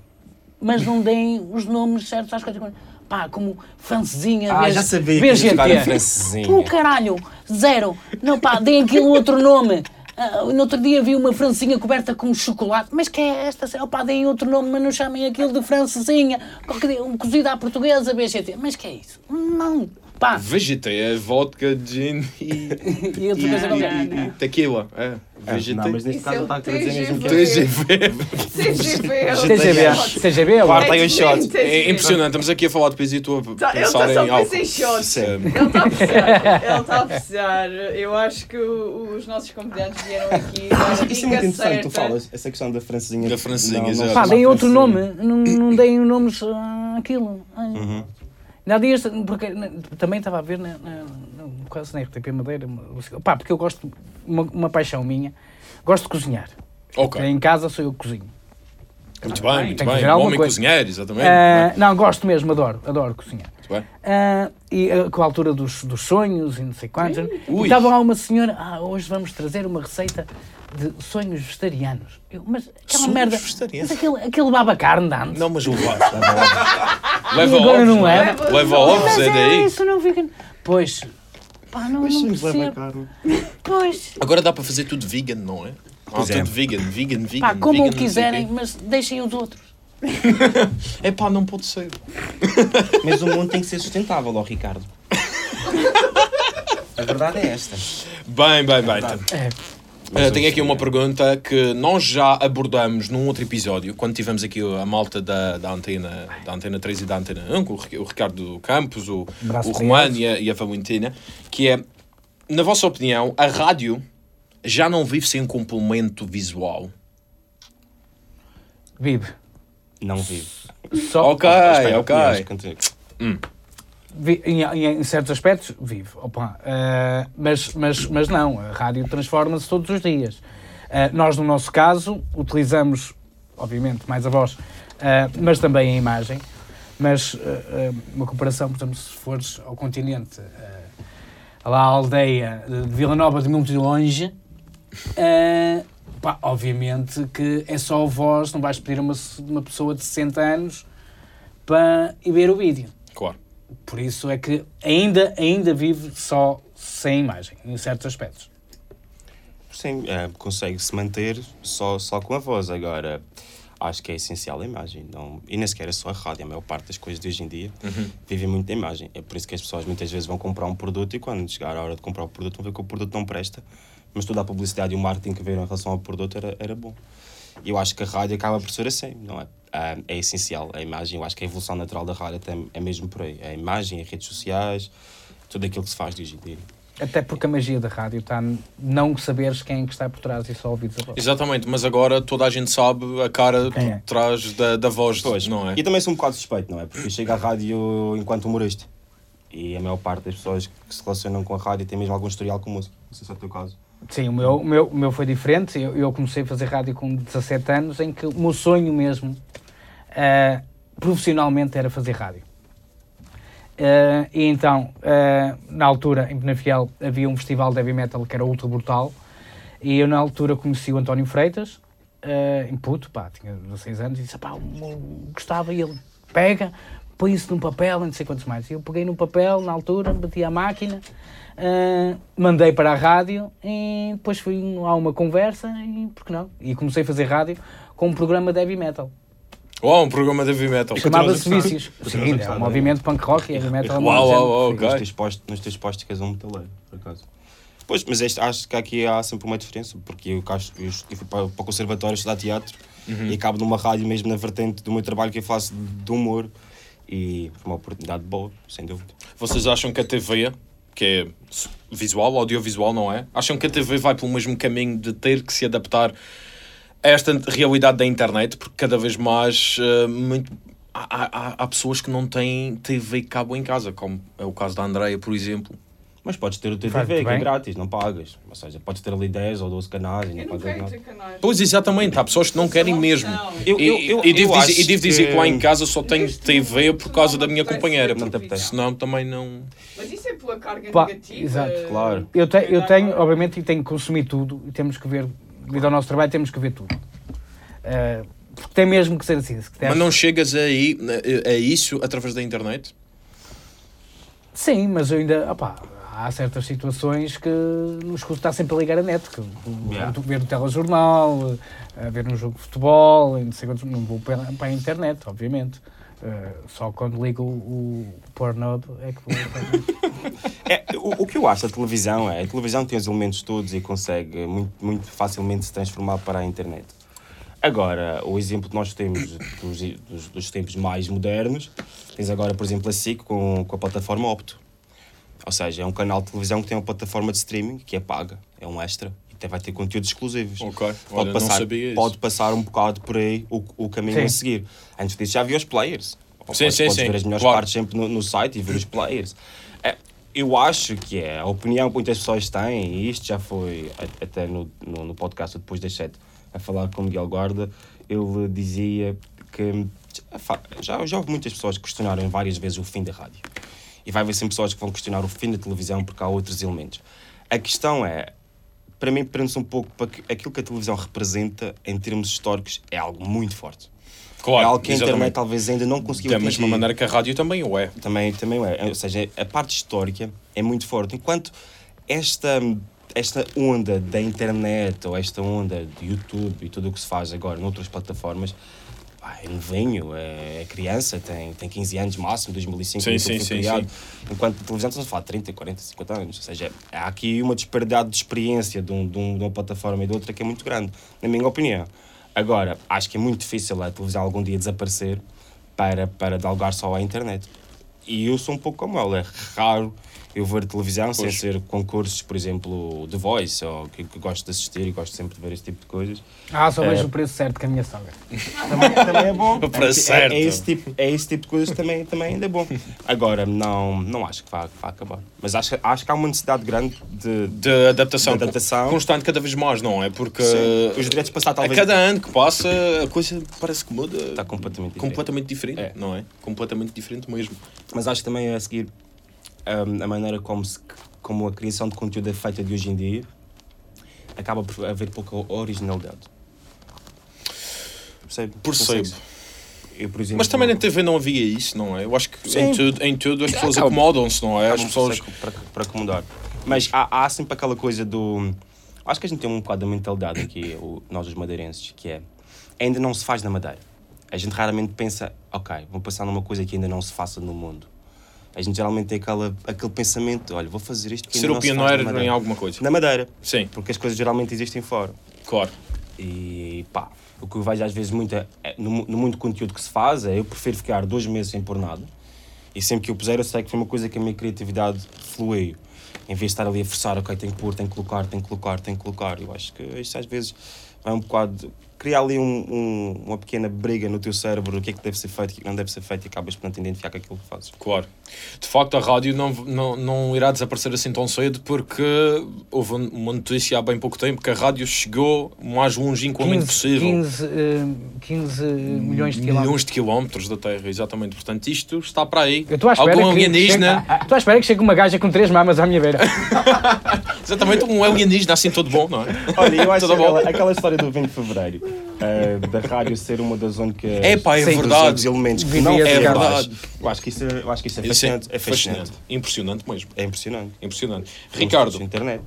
mas não deem os nomes certos às coisas. Pá, como francesinha, Ah, BG- já sabia que ia BGT. jogar em francesinha. Oh, caralho, zero. Não, pá, deem aquilo outro nome. Ah, no outro dia vi uma francesinha coberta com chocolate. Mas que é esta? Oh, pá, deem outro nome, mas não chamem aquilo de francesinha. Qualquer dia, um cozido à portuguesa, BGT. Mas que é isso? Não. Pá, VGT é vodka, gin e, e outra coisa qualquer. e tequila. É, VGT. não, mas neste Isso caso é ele está a querer dizer mesmo que TGV. é. TGV. CGV. CGB, CGB é Quarta o shot. É impressionante, estamos aqui a falar de pizza e tu a Tá, ele está só em pensar em shots. Isso é- Ele está a precisar. Ele está a precisar. Eu acho que o- os nossos convidados vieram aqui dar a Isso é muito dica interessante, tu certa. falas, essa questão da francesinha. Da francesinha, Não, não exato. Pá, deem outro nome, não, não deem nomes ah, àquilo. Ai. Há dias, porque na- também estava a ver na, na, na, quase na RTP Madeira, pá, porque eu gosto, uma, uma paixão minha, gosto de cozinhar. Ok. Em casa sou eu que cozinho. Muito bem, muito bem. alguma homem coisa. cozinheiro, exatamente. Ah, não, gosto mesmo, adoro, adoro cozinhar. Ah, e ah, com a altura dos, dos sonhos e não sei quantos. E estava lá uma senhora, ah, hoje vamos trazer uma receita de sonhos vegetarianos. Eu, mas aquela Sonhos merda. vegetarianos? Mas aquele, aquele baba carne de antes. Não, mas o leva E agora ovos, não é? leva? Leva ovos, Mas é é daí. isso, não fica. Pois. Pá, não, não percebo. carne. Pois. Agora dá para fazer tudo vegan, não é? Ah, Pois é. tudo vegan, vegan, vegan. Pá, como vegan, o não quiserem, mas deixem os outros. É pá, não pode ser. Mas o mundo tem que ser sustentável, ó Ricardo. A verdade é esta. Bem, bem, bem. então. É. Uh, tenho aqui uma pergunta que nós já abordamos num outro episódio, quando tivemos aqui a malta da, da, antena, da Antena 3 e da Antena 1, com o Ri- o Ricardo Campos, o, o Romano e a, e a Valentina, que é, na vossa opinião, a rádio já não vive sem um complemento visual? Vive. Não vive. Só, Ok, Espera, ok. opiniões, continua. vi- em, em- em certos aspectos, vive. Opa, eh, mas, mas, mas não, a rádio transforma-se todos os dias. Eh, nós, no nosso caso, utilizamos, obviamente, mais a voz, eh, mas também a imagem. Mas uma comparação, por exemplo, se fores ao continente, lá à aldeia de Vila Nova de muito longe, eh, pá, obviamente que é só a voz, não vais pedir a uma, uma pessoa de 60 anos para ir ver o vídeo. Claro. Por isso é que ainda, ainda vive só sem imagem, em certos aspectos. Sim, é, consegue-se manter só, só com a voz. Agora, acho que é essencial a imagem. Não, e nem sequer é só a rádio. A maior parte das coisas de hoje em dia vivem muito da imagem. É por isso que as pessoas muitas vezes vão comprar um produto e quando chegar a hora de comprar o produto vão ver que o produto não presta. Mas toda a publicidade e o marketing que viram em relação ao produto era, era bom. E eu acho que a rádio acaba por ser assim, não é? Ah, é essencial a imagem. Eu acho que a evolução natural da rádio é mesmo por aí. A imagem, as redes sociais, tudo aquilo que se faz de hoje em dia. Até porque a magia da rádio está não saberes quem é que está por trás e só ouvires a voz. Exatamente, mas agora toda a gente sabe a cara Quem é? por trás da, da voz, Pois, não é? E também sou um bocado suspeito, não é? Porque eu chego à rádio enquanto humorista. E a maior parte das pessoas que se relacionam com a rádio tem mesmo algum historial com música. Não sei se é o teu caso. Sim, o meu, o meu, o meu foi diferente. Eu, eu comecei a fazer rádio com 17 anos, em que o meu sonho mesmo, ah, profissionalmente, era fazer rádio. Ah, e então, ah, na altura, em Penafiel, havia um festival de heavy metal que era ultra brutal. E eu, na altura, conheci o António Freitas, ah, em puto, pá, tinha 16 anos, e disse: pá, gostava. E ele pega, põe isso num papel, e não sei quantos mais. Eu peguei num papel, na altura, bati a máquina, ah, mandei para a rádio e depois fui a uma conversa e por que não? E comecei a fazer rádio com um programa de heavy metal. Uau, um programa de heavy metal. Chamava-se Vícios. Sim, é um movimento punk rock e heavy metal. é Uau, uau, uau, ok. Nos teus postos, que és um metaleiro, por acaso. Pois, mas este, acho que aqui há sempre uma diferença, porque eu, eu, eu fui para, para o conservatório estudar teatro e acabo numa rádio mesmo na vertente do meu trabalho que eu faço de humor e uma oportunidade boa, sem dúvida. Vocês acham que a TV, que é visual, audiovisual, não é? Acham que a TV vai pelo mesmo caminho de ter que se adaptar a esta realidade da internet? Porque cada vez mais eh, muito- há, há- há pessoas que não têm TV cabo em casa, como é o caso da Andreia, por exemplo. Mas podes ter o teu Vai TV, que é bem. grátis, não pagas. Ou seja, podes ter ali 10 ou 12 canais e não Eu não pagas quero nada. canais. Pois, exatamente, há pessoas que não querem Não, mesmo. não. Eu- E, eu- eu- e devo eu dizer, acho e devo dizer que... que- lá em casa só tenho TV por causa da minha companheira. Não te apetece. Senão também não. Mas isso é pela carga Pá, negativa. exato. Claro. Eu, te- eu tenho, obviamente, e tenho que consumir tudo e temos que ver, devido ao nosso trabalho, temos que ver tudo. Eh, porque tem mesmo que ser assim. se Mas não chegas aí, a, a isso através da internet? Sim, mas eu ainda. opá, há certas situações que nos custa sempre a ligar a net. Que, Yeah. ver o telejornal, a ver um jogo de futebol, não, sei quantos- não vou para, para a internet, obviamente. Eh, só quando ligo o, o Pornhub é que vou. É, o, o que eu acho da televisão é a televisão tem os elementos todos e consegue muito, muito facilmente se transformar para a internet. Agora, o exemplo que nós temos dos, dos, dos tempos mais modernos, tens agora, por exemplo, a SIC com, com a plataforma Opto. Ou seja, é um canal de televisão que tem uma plataforma de streaming que é paga, é um extra e até vai ter conteúdos exclusivos. Ok, Pode, olha, não passar, sabia isso. pode passar um bocado por aí o, o caminho Sim. a seguir. Antes disso já havia os players. Sim, podes, sim, podes sim, ver as melhores claro. partes sempre no, no site e ver os players. É, eu acho que é a opinião que muitas pessoas têm, e isto já foi até no, no, no podcast depois das sete, a falar com o Miguel Guarda, ele dizia que já, já houve muitas pessoas que questionaram várias vezes o fim da rádio. E vai haver sempre pessoas que vão questionar o fim da televisão porque há outros elementos. A questão é, para mim, prende-se um pouco para que aquilo que a televisão representa em termos históricos é algo muito forte. Claro, é algo que a internet exatamente. talvez ainda não conseguiu Da mesma maneira que a rádio também o é. Também, também é. Ou seja, a parte histórica é muito forte. Enquanto esta, esta onda da internet ou esta onda de YouTube e tudo o que se faz agora noutras plataformas, pá, é novinho, é, é criança, tem, tem 15 anos máximo, 2005 Sim, sim, sim, criado. Enquanto a televisão estamos a falar de 30, 40, 50 anos. Ou seja, há aqui uma disparidade de experiência de, um, de, um- de uma plataforma e de outra que é muito grande, na minha opinião. Agora, acho que é muito difícil a televisão algum dia desaparecer para, para dar lugar só à internet. E eu sou um pouco como ela, é raro eu ver televisão sem ser concursos, por exemplo, The Voice, ou que, que gosto de assistir e gosto sempre de ver este tipo de coisas. Ah, só vejo É. o preço certo com a minha sogra. Também, também é bom. Para é, certo. É, é esse tipo, é esse tipo de coisas também, também ainda é bom. Agora, não, não acho que vá, que vá acabar. Mas acho, acho que há uma necessidade grande de, De adaptação, De adaptação. constante cada vez mais, não é? Porque Sim, os direitos passados a talvez cada ano que passa a coisa parece que muda está completamente diferente. completamente diferente, É. não é? Completamente diferente mesmo. Mas acho que também a seguir hum, a maneira como, se, como a criação de conteúdo é feita de hoje em dia acaba por haver pouca originalidade. Percebe? Percebo. Eu, por exemplo, Mas também na TV não havia isso, não é? Eu acho que em tudo, em tudo as pessoas acomodam-se, não é? As pessoas. para, para acomodar. Mas há, há sempre aquela coisa do. Acho que a gente tem um bocado da mentalidade aqui, o- nós os madeirenses, que é ainda não se faz na Madeira. A gente raramente pensa, ok, vou passar numa coisa que ainda não se faça no mundo. A gente geralmente tem aquela, aquele pensamento, olha, vou fazer isto Ser o pioneiro em alguma coisa. Na Madeira, Sim, porque as coisas geralmente existem fora. claro. E pá, o que eu vejo às vezes muito é, é, no, no muito conteúdo que se faz é eu prefiro ficar dois meses sem pôr nada e sempre que eu puser eu sei que foi uma coisa que a minha criatividade fluiu. Em vez de estar ali a forçar, ok, tenho que pôr, tenho que colocar, tenho que colocar, tenho que colocar. Eu acho que isto às vezes vai um bocado. Criar ali um, um- uma pequena briga no teu cérebro, o que é que deve ser feito, o que é que não deve ser feito e acabas por não te identificar com aquilo que fazes. Claro. De facto, a rádio não, não, não irá desaparecer assim tão cedo porque houve uma notícia há bem pouco tempo que a rádio chegou o mais longínquamente 15, possível. 15, eh, 15 milhões de quilómetros. Milhões de quilómetros da Terra, exatamente. Portanto, isto está para aí. Eu estou à espera Algum que alienígena, chegue- Estou à espera que chegue uma gaja com três mamas à minha beira. exatamente um alienígena assim todo bom, não é? Olha, eu acho aquela, aquela história do 20 de Fevereiro, eh, da rádio ser uma das únicas. É pá, é verdade. elementos que não é verdade. Eu acho que isso é, eu acho que isso é Isso fascinante. É fascinante. Impressionante mesmo. É impressionante. Impressionante. Ricardo, internet.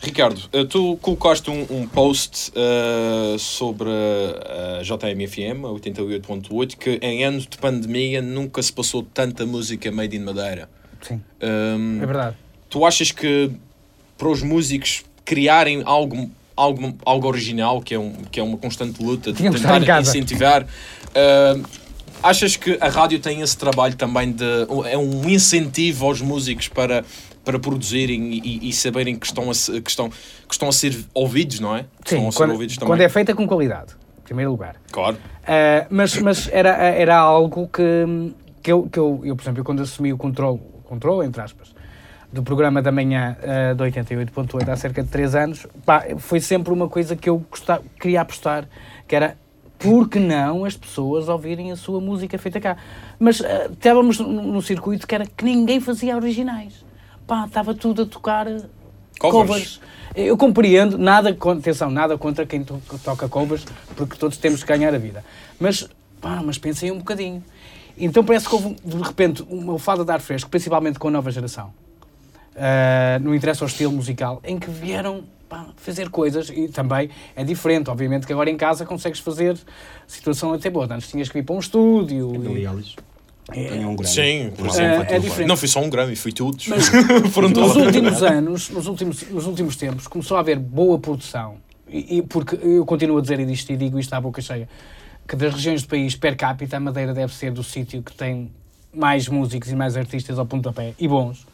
Ricardo, eh, tu colocaste um, um post eh, sobre a JMFM, a 88.8, que em anos de pandemia nunca se passou tanta música made in Madeira. Sim, Hum, é verdade. tu achas que para os músicos criarem algo, algo, algo original, que é, um, que é uma constante luta de em tentar incentivar, hum, achas que a rádio tem esse trabalho também de. é um incentivo aos músicos para, para produzirem e, e saberem que estão, a, que, estão, que estão a ser ouvidos, não é? Que estão Sim, a ser quando, ouvidos também. quando é feita com qualidade, em primeiro lugar. Claro. Uh, mas mas era, era algo que, que, eu, que eu, eu, por exemplo, quando assumi o controle, controle, entre aspas, do programa da manhã uh, de 88.8 há cerca de 3 anos, pá, foi sempre uma coisa que eu gostava, queria apostar, que era por que não as pessoas ouvirem a sua música feita cá? Mas uh, estávamos no, no circuito que era que ninguém fazia originais. Pá, estava tudo a tocar uh, Covers. covers. Eu compreendo, nada, atenção, nada contra quem to- toca covers, porque todos temos que ganhar a vida. Mas, pá, mas pensem um bocadinho. Então parece que houve, de repente, uma fada de ar fresco, principalmente com a nova geração, no interesse ao estilo musical, em que vieram pá, fazer coisas, e também é diferente, obviamente que agora em casa consegues fazer situação até boa. Antes tinhas que ir para um estúdio. e- ganhou um grande. Sim, Por é- exemplo, é bem. Não foi só um Grammy, foi todos. Mas Foram nos últimos anos, nos últimos, nos últimos tempos, começou a haver boa produção. E, e porque eu continuo a dizer isto e digo isto à boca cheia, que das regiões do país, per capita, a Madeira deve ser do sítio que tem mais músicos e mais artistas ao pontapé, e bons,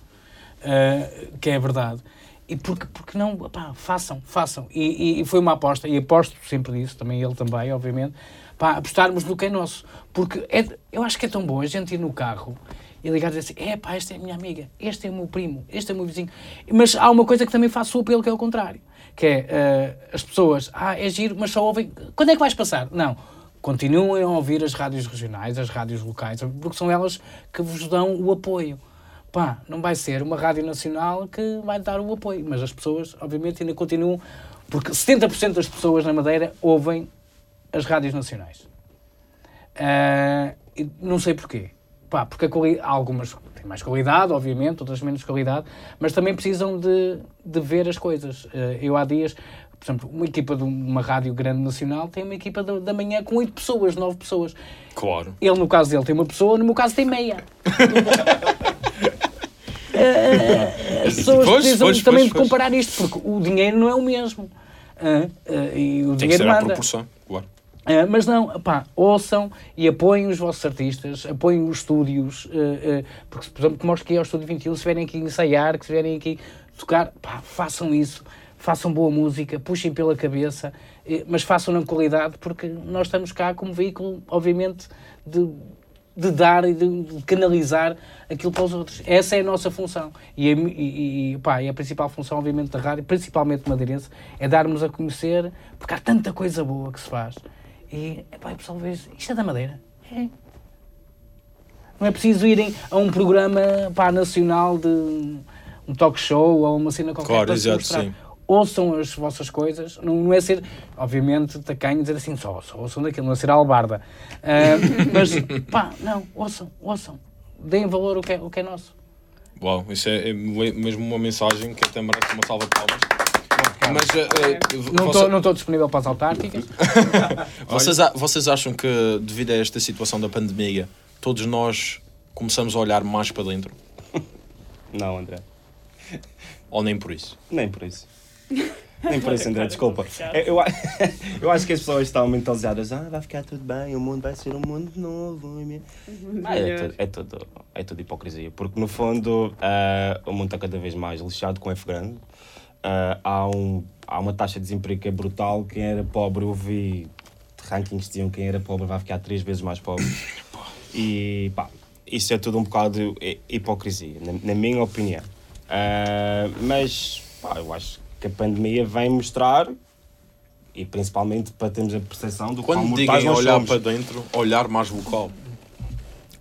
uh, que é verdade. E porque, porque não, pá, façam, façam. E, e- foi uma aposta, e aposto sempre nisso, também ele também, obviamente, pá, apostarmos no que é nosso. Porque é, eu acho que é tão bom a gente ir no carro e ligar e dizer assim: é pá, esta é a minha amiga, este é o meu primo, este é o meu vizinho. Mas há uma coisa que também faço o apelo que é o contrário, que é eh, as pessoas, ah, é giro, mas só ouvem. Quando é que vais passar? Não. Continuem a ouvir as rádios regionais, as rádios locais, porque são elas que vos dão o apoio. Pá, não vai ser uma rádio nacional que vai dar o apoio, mas as pessoas, obviamente, ainda continuam, porque 70% das pessoas na Madeira ouvem as rádios nacionais. E não sei porquê. Pá, porque quali- algumas têm mais qualidade, obviamente, outras menos qualidade, mas também precisam de, de ver as coisas. Ah, eu há dias, por exemplo, uma equipa de uma rádio grande nacional tem uma equipa da, da manhã com 8 pessoas, 9 pessoas. Claro. Ele, no caso dele, tem uma pessoa, no meu caso, tem meia. As pessoas Pois, precisam pois, também pois, de comparar isto, porque o dinheiro não é o mesmo. E o Tem que dinheiro ser à manda. proporção, claro. Ah, mas não, pá, ouçam e apoiem os vossos artistas, apoiem os estúdios, ah, ah, porque, por exemplo, como os que é ao Estúdio 21, se vierem aqui ensaiar, que se vierem aqui tocar, pá, façam isso, façam boa música, puxem pela cabeça, eh, mas façam na qualidade, porque nós estamos cá como veículo, obviamente, de, de dar e de, de canalizar aquilo para os outros. Essa é a nossa função. E a, e, e, pá, e a principal função, obviamente, da rádio, principalmente madeirense, é darmos a conhecer, porque há tanta coisa boa que se faz. E, epá, e o pessoal vê isto é da Madeira. É. Não é preciso irem a um programa pá, nacional de um talk show ou uma cena qualquer Claro, para exato, mostrar. sim. Ouçam as vossas coisas, não, não é ser, obviamente, tacanho dizer assim, só, só ouçam daquilo, não é ser albarda. Ah, mas, pá, não, ouçam, ouçam. Deem valor ao que é, ao que é nosso. Uau, isso é, é mesmo uma mensagem que até merece uma salva de palmas. Mas eh, Não você- estou estou disponível para as autárquicas. vocês, vocês acham que, devido a esta situação da pandemia, todos nós começamos a olhar mais para dentro? Não, André. Ou nem por isso? Nem por isso. Nem por isso, André, desculpa. Eu, eu, eu acho que as pessoas estão mentalizadas. Ah, vai ficar tudo bem, o mundo vai ser um mundo novo. Ah, é, tudo, é, tudo, é tudo hipocrisia. Porque, no fundo, ah, o mundo está cada vez mais lixado com F grande. Ah, há, um, há uma taxa de desemprego que é brutal. Quem era pobre, eu vi rankings que diziam que quem era pobre vai ficar três vezes mais pobre. E pá, isso é tudo um bocado hi- hipocrisia, na, na minha opinião. Ah, mas pá, eu acho que a pandemia vem mostrar, e principalmente para termos a percepção do Quando digam nós olhar somos. para dentro, olhar mais vocal.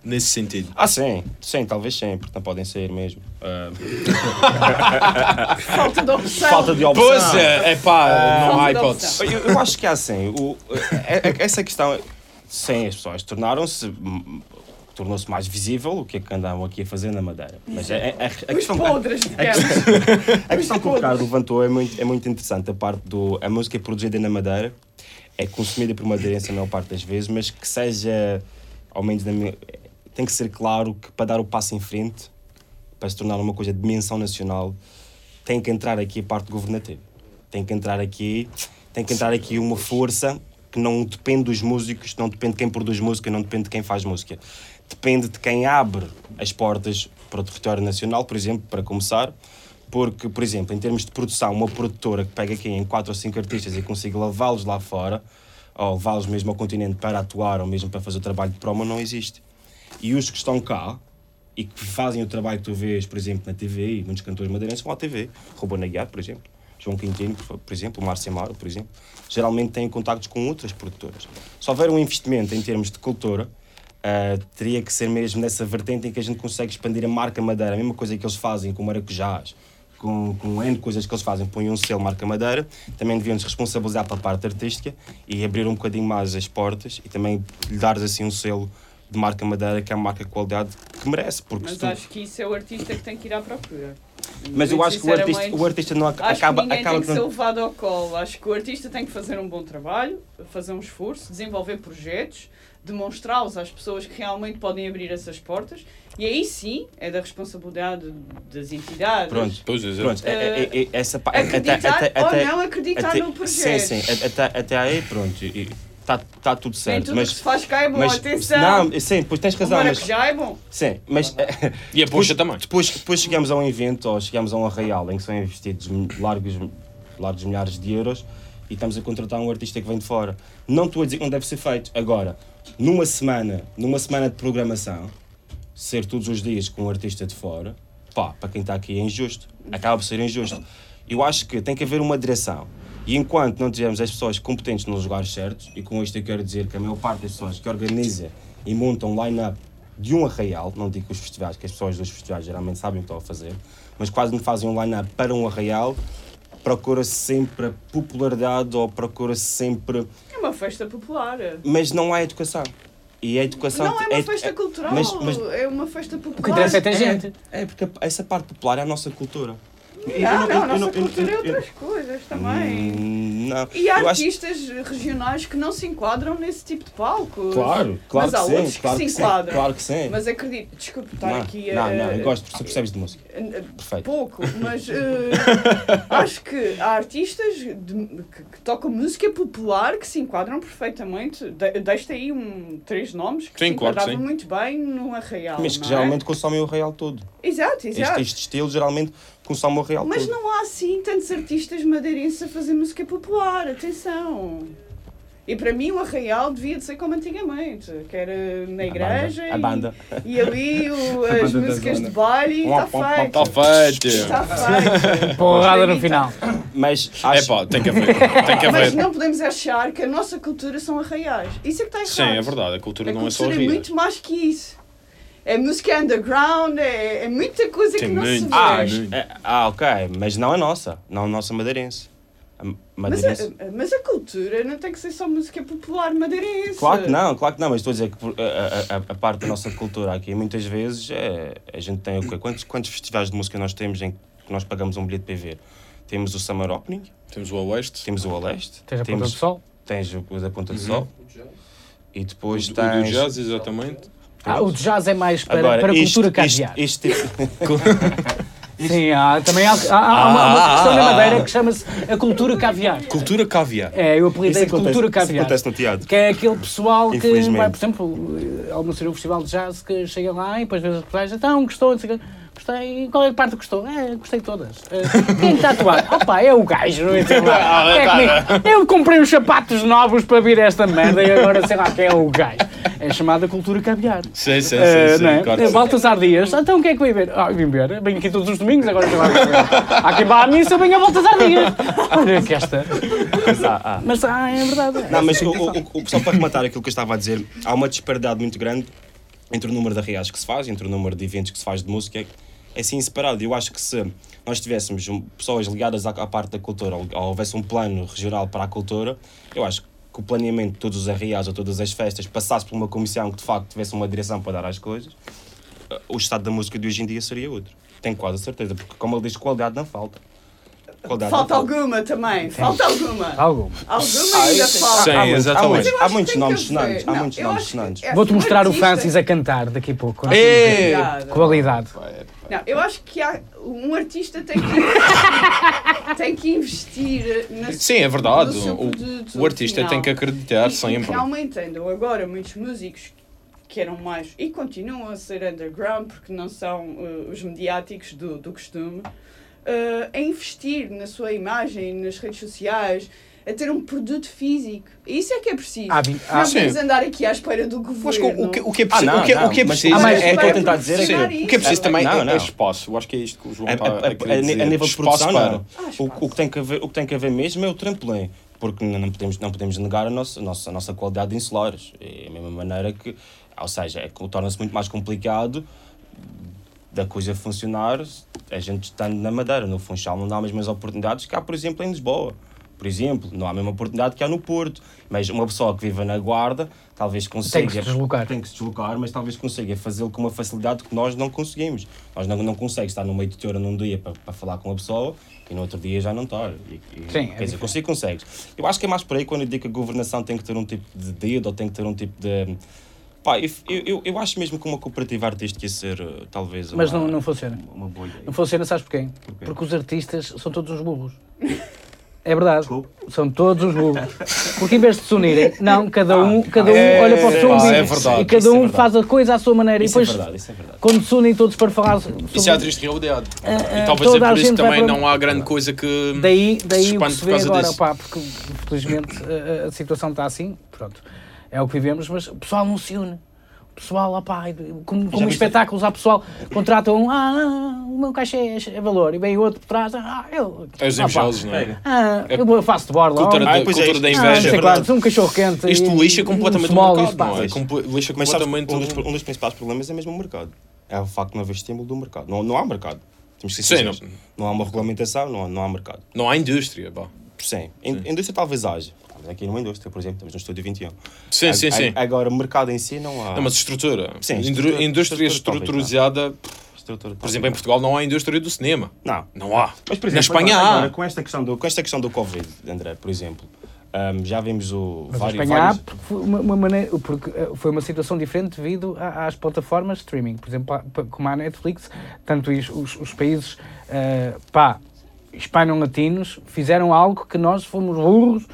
Nesse sentido. Ah, sim, sim, talvez sim, porque não podem sair mesmo. Ah, Falta de opção. falta de opção. Pois é, é pá, não há hipótese. Eu, eu acho que é assim. O, é- é- essa questão. Sim, as pessoas tornaram-se. Tornou-se mais visível o que é que andavam aqui a fazer na Madeira. Mas é, é- a, Os questão. podres, digamos. A questão que o Ricardo levantou é muito, é muito interessante. A parte do. A música é produzida na Madeira, é consumida por madeirense a maior parte das vezes, mas que seja, ao menos na minha. Tem que ser claro que para dar o passo em frente, para se tornar uma coisa de dimensão nacional, tem que entrar aqui a parte governativa. Tem que entrar aqui, tem que entrar aqui uma força que não depende dos músicos, não depende de quem produz música, não depende de quem faz música. Depende de quem abre as portas para o território nacional, por exemplo, para começar, porque, por exemplo, em termos de produção, uma produtora que pega aqui em quatro ou cinco artistas e consiga levá-los lá fora, ou levá-los mesmo ao continente para atuar, ou mesmo para fazer o trabalho de promo, não existe. E os que estão cá, e que fazem o trabalho que tu vês, por exemplo, na TV, e muitos cantores madeirenses vão à TV, Ruben Aguiar, por exemplo, João Quintino, por exemplo, Márcio Amaro, por exemplo, geralmente têm contactos com outras produtoras. Se houver um investimento em termos de cultura, ah, teria que ser mesmo nessa vertente em que a gente consegue expandir a marca Madeira, a mesma coisa que eles fazem com maracujás, com, com N coisas que eles fazem, põem um selo marca Madeira, também deviam se responsabilizar pela parte artística e abrir um bocadinho mais as portas e também lhe dar assim um selo de marca Madeira, que é a marca de qualidade que merece. Porque Mas tu- acho que isso é o artista que tem que ir à procura. mas eu acho que o artista, o artista não ac- acaba, que acaba tem que ser levado ao colo. Acho que o artista tem que fazer um bom trabalho, fazer um esforço, desenvolver projetos, demonstrá-los às pessoas que realmente podem abrir essas portas. E aí sim é da responsabilidade das entidades. Pronto. Pois é, Pronto, é, é, é, essa pa- até- Acreditar até- ou até- não acreditar até- no projeto. Sim, sim, até, até aí pronto, está tá tudo Nem certo. tudo mas, que se faz cá é bom, mas, atenção. Não, sim, pois tens o razão, mas, maracujá é bom. sim, mas E a poxa também. depois, depois chegamos a um evento ou chegamos a um arraial em que são investidos largos, largos milhares de euros e estamos a contratar um artista que vem de fora. Não estou a dizer que não deve ser feito. Agora, numa semana, numa semana de programação, ser todos os dias com um artista de fora, pá, para quem está aqui é injusto. Acaba por ser injusto. Eu acho que tem que haver uma direção. E enquanto não tivermos as pessoas competentes nos lugares certos, e com isto eu quero dizer que a maior parte das pessoas que organiza e monta um line-up de um arraial, não digo os festivais, que as pessoas dos festivais geralmente sabem o que estão a fazer, mas quase me fazem um line-up para um arraial, procura-se sempre a popularidade ou procura-se sempre. É uma festa popular. Mas não há educação. E a educação. Não é uma é- festa é- cultural, mas- mas- é uma festa popular. O que interessa é ter gente. É, porque essa parte popular é a nossa cultura. Eu Não, não, a nossa cultura é outras coisas também. Hum, Não. E há Eu acho- artistas regionais que não se enquadram nesse tipo de palco. Claro, claro Mas há que outros sim, que se sim, enquadram. claro que sim. Mas acredito, desculpe estar não, aqui a. não, não, eu gosto, você percebes de música. a- Perfeito. pouco, mas eh, acho que há artistas de- que, que tocam música popular que se enquadram perfeitamente. De, Deixo aí um, três nomes que Sim, se enquadravam sim. muito bem no Arraial. Mas que não é? geralmente consomem o real todo. Exato, Este, exato. este estilo geralmente o real Mas todo. não há assim tantos artistas madeirenses a fazer música popular, atenção. E para mim o Arraial devia de ser como antigamente, que era na igreja A banda. E, e ali o- A as banda músicas de baile está feito. Está feito. Está feito. Porrada no final. Mas É acho, pá, tem que haver. Tem que Mas não podemos achar que a nossa cultura são arraiais. Isso é que está errado. Sim, é verdade. A cultura A não é só cultura é rir. muito mais que isso. É música underground, é, é muita coisa Tem que não se muito. vê. ah, é- ah, ok, mas não a nossa, não a nossa madeirense. A mas, a, mas a cultura não tem que ser só música popular madeirense. Claro que não, claro que não, mas estou a dizer que a, a- a- a parte da nossa cultura aqui, muitas vezes, é, a gente tem o quê? Quantos, quantos festivais de música nós temos em que nós pagamos um bilhete para ver? Temos o Summer Opening, Temos o Oeste. temos o Oeste, Tens a ponta do sol. tens o da Ponta do Uhum. Sol e depois O, o do tens... jazz, exatamente. Ah, o jazz é mais para, Agora, para a isto- cultura isto- caviar. isto tipo- Sim, há, também há, há- há uma, uma questão na Madeira que chama-se a cultura caviar. Cultura caviar. É, eu apelidei Isso cultura acontece, isso caviar. acontece no teatro. Que é aquele pessoal que vai, por exemplo, ao no um festival de jazz que chega lá e depois vê as reportagens, então gostou, não sei o. gostei, qual é a parte que gostou? É, gostei de todas. Eh, quem está a atuar? Opa, é o gajo, não entendo lá. É comigo. Eu comprei uns sapatos novos para vir esta merda e agora sei lá quem é o gajo. É chamada cultura caviar. Sim, sim, sim. Eh, sim, é? claro que Eh. Baltasar Dias, então o que é que vai ver? Ah, vim ver, venho aqui todos os domingos, agora sei lá. Há quem vá à missa, venha a Baltasar Dias. Olha que esta. Mas há- há. Mas ah, é verdade. Não, mas o, o, o, só para rematar aquilo que eu estava a dizer, há uma disparidade muito grande entre o número de arreais que se faz, entre o número de eventos que se faz de música, é assim separado. Eu acho que se nós tivéssemos pessoas ligadas à, parte da cultura, ou, ou houvesse um plano regional para a cultura, eu acho que o planeamento de todos os arreais ou todas as festas passasse por uma comissão que de facto tivesse uma direção para dar às coisas, eh, o estado da música de hoje em dia seria outro. Tenho quase a certeza, porque como ele diz, qualidade não falta. Qualidade Falta não alguma também, falta alguma. Alguma. Alguma ainda falta. Sim, Há muitos- há exatamente. Há muitos nomes sonantes. Há não, muitos nomes sonantes. é, Vou-te mostrar o Francis a cantar daqui a pouco. É. Obrigada. Qualidade. Não, eu acho que há, um artista tem que, tem que investir na Sim, é verdade. O, o artista final. tem que acreditar E- E sempre. realmente andam agora muitos músicos que eram mais e continuam a ser underground porque não são uh, os mediáticos do, do costume uh, a investir na sua imagem, nas redes sociais, a ter um produto físico. Isso é que é preciso. Vi- há- não sim. podemos andar aqui à espera do governo. Mas o, que, o que é Ah, preciso, não, o que, é- não, o que é mas preciso há mais- é, é o que eu estou a tentar dizer é o que é preciso É- também não, é, não. é espaço. Eu acho que é isto que o João A, está a- a, a- a dizer. nível de produção, para. não. Ah, O, o que tem que haver, o que tem que haver mesmo é o trampolim. Porque não, podemos, não podemos negar a nossa, a nossa, a nossa qualidade de insulares. É a mesma maneira que, ou seja, é, torna-se muito mais complicado da coisa funcionar a gente estando na Madeira. No Funchal não dá as mesmas oportunidades que há, por exemplo, em Lisboa. Por exemplo, não há a mesma oportunidade que há no Porto. Mas uma pessoa que vive na Guarda talvez consiga. Tem que se deslocar. Tem que se deslocar, mas talvez consiga fazê-lo com uma facilidade que nós não conseguimos. Nós não, não conseguimos estar no meio de teora num dia para, para falar com uma pessoa e no outro dia já não estar. E, e, Sim, é quer dizer, diferente. consigo, consegues. Eu acho que é mais por aí quando eu digo que a governação tem que ter um tipo de dedo ou tem que ter um tipo de. Pá, eu, eu, eu acho mesmo que uma cooperativa artística ia ser uh, talvez. Mas uma, não, não funciona. Uma boa ideia. Não funciona, sabes porquê? Porquê? Porque os artistas são todos uns burros. É verdade. Desculpe. São todos uns burros. Porque em vez de se unirem, não, cada um, cada um É, olha para o seu umbigo é e cada é um verdade. faz a coisa à sua maneira. Isso e é depois, verdade, isso é verdade. quando se unem todos para falar sobre... Isso é a triste realidade. Ah, E ah, talvez toda é a por isso que também para- não há grande coisa que. Daí, se daí o que se vê agora, disso. pá, porque infelizmente a, a situação está assim, pronto, é o que vivemos, mas o pessoal não se une. O pessoal, opá, como, como espetáculos, há pessoal, contratam um, ah, o meu cachê é- é valor, e vem outro por trás, ah, eu. É os invejosos, não é? É. Ah, eu faço de borla. Cultura, da, Ah, pois é, cultura isto- da ah, não inveja. é verdade. quantos, um cachorro quente. Isto e- lixa e um completamente o small, mercado, não é? Lixa Mas sabes, completamente um dos, o... um dos principais problemas é mesmo o mercado. É o facto de não haver estímulo do mercado. Não, não há mercado. Temos que ser Sim, sinceros. não. há uma regulamentação, não há, não há mercado. Não há indústria, pá. Sim. In- Indústria talvez haja. Estamos aqui numa indústria, por exemplo, estamos no estúdio 21. Sim, sim, A- sim. a- Agora, mercado em si não há. Não, mas estrutura. Sim, estrutura- indústria estrutura talvez, estruturizada. Estrutura, Por exemplo, em Portugal não há indústria do cinema. Não. Não há. Mas, por Na exemplo, Espanha agora, há. agora, com, esta questão do, com esta questão do Covid, André, por exemplo, ahm, já vimos o, Mas a vários, Espanha há, vários- porque foi uma, uma maneira, porque eh, foi uma situação diferente devido a- às plataformas de streaming. Por exemplo, como a Netflix, tanto os, os, os países pá, hispano-latinos fizeram algo que nós fomos burros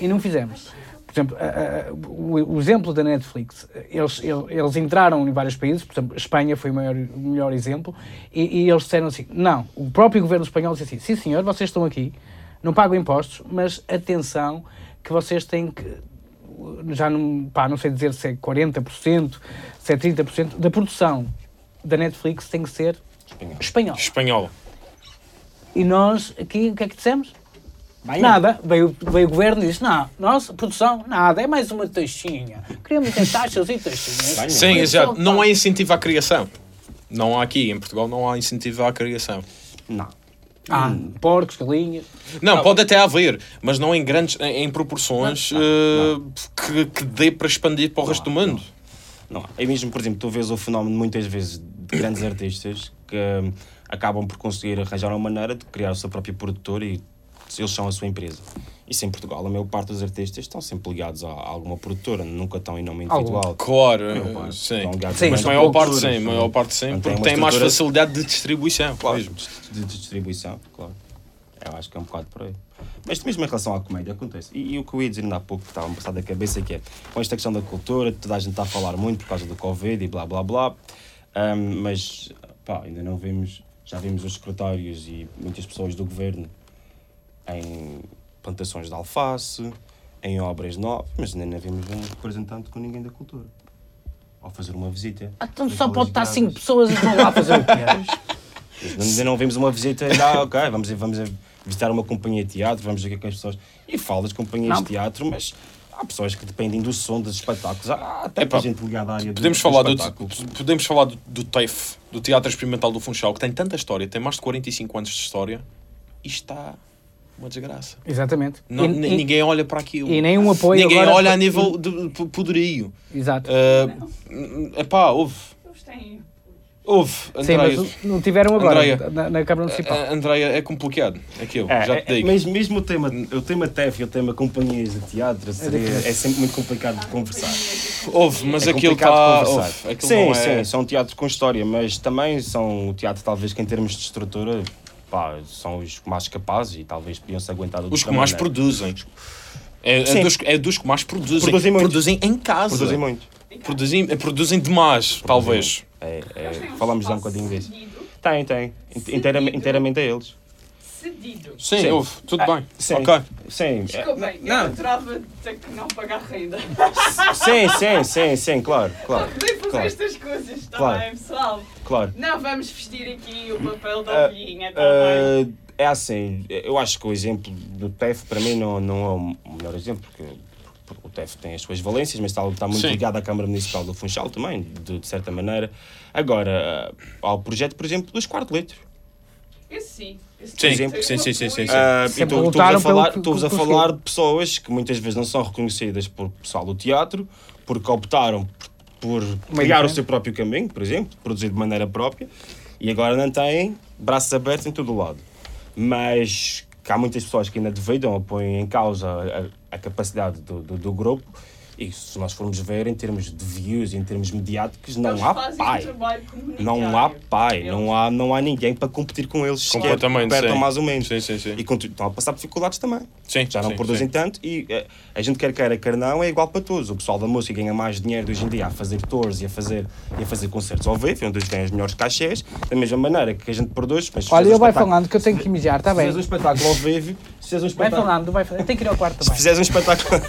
e não fizemos. Por exemplo, a- a- o, o exemplo da Netflix, eles, eles, entraram em vários países, por exemplo, a Espanha foi o, maior, o melhor exemplo, e, e eles disseram assim: não, o próprio governo espanhol disse assim: sim senhor, vocês estão aqui, não pagam impostos, mas atenção que vocês têm que já não, pá, não sei dizer se é 40%, se é 30% da produção da Netflix tem que ser Espanhol. espanhol. Espanhol. E nós aqui, o que é que dissemos? Nada. Veio, veio o governo e disse: não, nossa produção, nada, é mais uma taxinha. Queremos ter taxas e taxinhas. Sim, exato. Não há incentivo à criação. Não há aqui, em Portugal, não há incentivo à criação. Não. Ah, porcos, galinhas. Não, pode até haver, mas não em grandes, em, em proporções Não, eh, Que, que dê para expandir para o resto do mundo. Não. É mesmo, por exemplo, tu vês o fenómeno muitas vezes de grandes artistas que hum, acabam por conseguir arranjar uma maneira de criar o seu próprio produtor e eles são a sua empresa. Isso em Portugal, a maior parte dos artistas estão sempre ligados a alguma produtora, nunca estão em nome individual. Claro, maior eh, sim. estão ligados Sim, a Mas maior parte sim, a sim. maior parte sim, porque tem mais facilidade de distribuição. Claro, mesmo. de, distribuição, claro. Eu acho que é um bocado por aí. Mas mesmo em relação à comédia, acontece. E, e o que eu ia dizer ainda há pouco, que estava a passar da cabeça, que é, com esta questão da cultura, toda a gente está a falar muito por causa do Covid e blá blá blá, Ahm, mas, pá, ainda não vimos, já vimos os secretários e muitas pessoas do governo em plantações de alface, em obras novas, mas ainda não vimos um representante com ninguém da cultura. Ao fazer uma visita. Então só pode estar guiadas. 5 pessoas e vão lá fazer o quê? Mas Ainda não vimos uma visita, ah, ok, vamos, vamos visitar uma companhia de teatro, vamos ver o que é que as pessoas. E falo das companhias Não. de teatro, mas há pessoas que dependem do som dos espetáculos. Há até Epá, gente ligada à área do, Podemos do falar, do, espetáculo. podemos falar do, do TEF, do Teatro Experimental do Funchal, que tem tanta história, tem mais de 45 anos de história, e está uma desgraça. Exatamente. Não- E- ni- e- ninguém olha para aquilo. e nem um apoio Ninguém agora- olha a nível de poderio. Exato. Uh, epá, houve. Eles têm. Houve, Sim, Andreia. mas não tiveram agora Andreia. na, na Câmara Municipal. A- Andreia, é complicado. Aquilo, É, já é, te digo. mas mesmo o tema, o tema TEF e o tema companhias de teatro seria, é sempre muito complicado de conversar. Houve, mas é aquilo está. sim, é... sim, são teatros com história, mas também são o teatro, talvez, que em termos de estrutura, pá, são os mais capazes e talvez podiam-se aguentar de Os que mais maneira. produzem. É, é, dos, é dos que mais produzem. Produzem muito. Produzem em casa. Produzem muito. Produzem, é, produzem demais, talvez. É, é, falamos já um bocadinho disso. Tem, tem. Inteiramente, inteiramente a eles. Cedido. Sim, Sim. houve, tudo Ah, bem. sim. Ok. Sim. Desculpem, Não. eu adorava ter que não pagar renda. Sim, sim, sim, sim, claro, claro. Poder fazer Claro. estas coisas, está Claro. bem, pessoal? claro. Não vamos vestir aqui o papel da Ah, ovelhinha, está bem? Ah, é assim, eu acho que o exemplo do TEF para mim não, não é o melhor exemplo, porque, porque o TEF tem as suas valências, mas está, está muito Sim. ligado à Câmara Municipal do Funchal também, de, de certa maneira. Agora, ao projeto, por exemplo, dos quarteletros. Esse sim. Sim, sim, sim, sim, sim, sim, sim. E Sempre tu, tu, lutaram a falar, pelo tu a falar de pessoas que muitas vezes não são reconhecidas por pessoal do teatro, porque optaram por, por criar o seu próprio caminho, por exemplo, produzir de maneira própria, e agora não têm braços abertos em todo o lado. Mas que há muitas pessoas que ainda duvidam ou põem em causa a, a capacidade do, do, do grupo, e se nós formos ver em termos de views, em termos mediáticos, não Eles há pai. Não há pai, Eles- não há, não há ninguém para competir com eles sequer, Completamente, perto mais ou menos. Sim, sim, sim. E continu- estão a passar dificuldades também. Sim, Já não sim, produzem sim. tanto e eh, a gente quer queira, quer não, é igual para todos. O pessoal da música ganha mais dinheiro hoje em dia a fazer tours e a fazer, e a fazer concertos ao vivo, onde eles ganham os melhores cachês, da mesma maneira que a gente produz. Mas se Olha, ele vai falando que eu tenho que mijar, está Se bem? fizeres um espetáculo ao vivo, se fizeres um Vai espetáculo, falando, vai falando. Tenho que ir ao quarto se também. fizeres um espetáculo,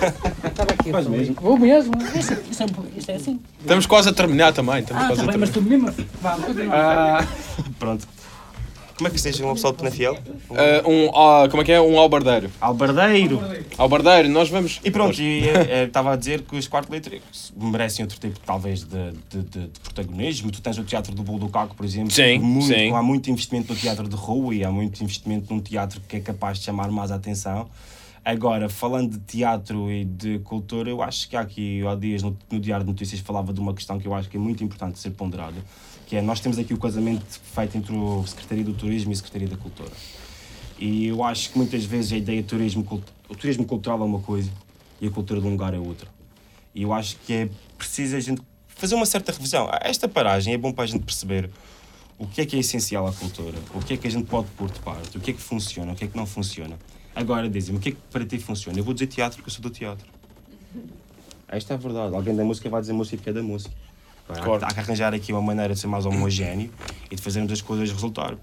Tá bem. Vais mesmo? Vou mesmo. Isto, isto é, isto é assim. Estamos quase a terminar também. Estamos Ah, quase tá a bem, mas terminar. tu mesmo. Vá. Ah, pronto. Como é que esteja um pessoal de Penafiel? Ah, um, ah, como é que é? Um albardeiro. Albardeiro! Albardeiro, nós vamos. E pronto, e, eh, estava a dizer que os quartos elétricos merecem outro tipo, talvez, de, de, de- de protagonismo. Tu tens o Teatro do Bolo do Caco, por exemplo. Sim, muito, sim. Há muito investimento no teatro de rua e há muito investimento num teatro que é capaz de chamar mais a atenção. Agora, falando de teatro e de cultura, eu acho que há aqui, há dias, no, no Diário de Notícias, falava de uma questão que eu acho que é muito importante ser ponderada, que é, nós temos aqui o casamento feito entre o Secretaria do Turismo e a Secretaria da Cultura. E eu acho que muitas vezes a ideia de turismo, o turismo cultural é uma coisa e a cultura de um lugar é outra. E eu acho que é preciso a gente fazer uma certa revisão. Esta paragem é bom para a gente perceber o que é que é essencial à cultura, o que é que a gente pode pôr de parte, o que é que funciona, o que é que não funciona. Agora dizem-me, o que é que para ti funciona? Eu vou dizer teatro porque eu sou do teatro. Esta é a verdade. Alguém da música vai dizer música porque é da música. Claro. Há que arranjar aqui uma maneira de ser mais homogéneo e de fazermos as coisas resultar.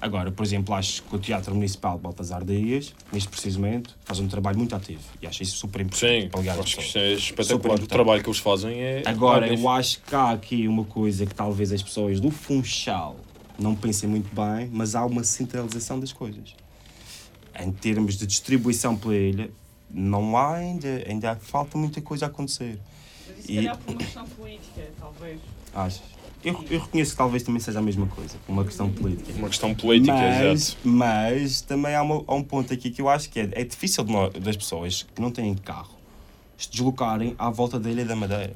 Agora, por exemplo, acho que o Teatro Municipal de Baltasar Dias, neste preciso momento, faz um trabalho muito ativo e acho isso super importante Sim, para acho que é espetacular. O trabalho que eles fazem é. Agora, eu acho que há aqui uma coisa que talvez as pessoas do Funchal não pensem muito bem, mas há uma centralização das coisas. Em termos de distribuição pela ilha, não há ainda, ainda falta muita coisa a acontecer. Se E- calhar por uma questão política, talvez. Achas? Eu, eu reconheço que talvez também seja a mesma coisa, uma questão política. Uma questão política, mas, exato. mas também há, uma- há um ponto aqui que eu acho que é, é difícil de nó- das pessoas que não têm carro se deslocarem à volta da Ilha da Madeira.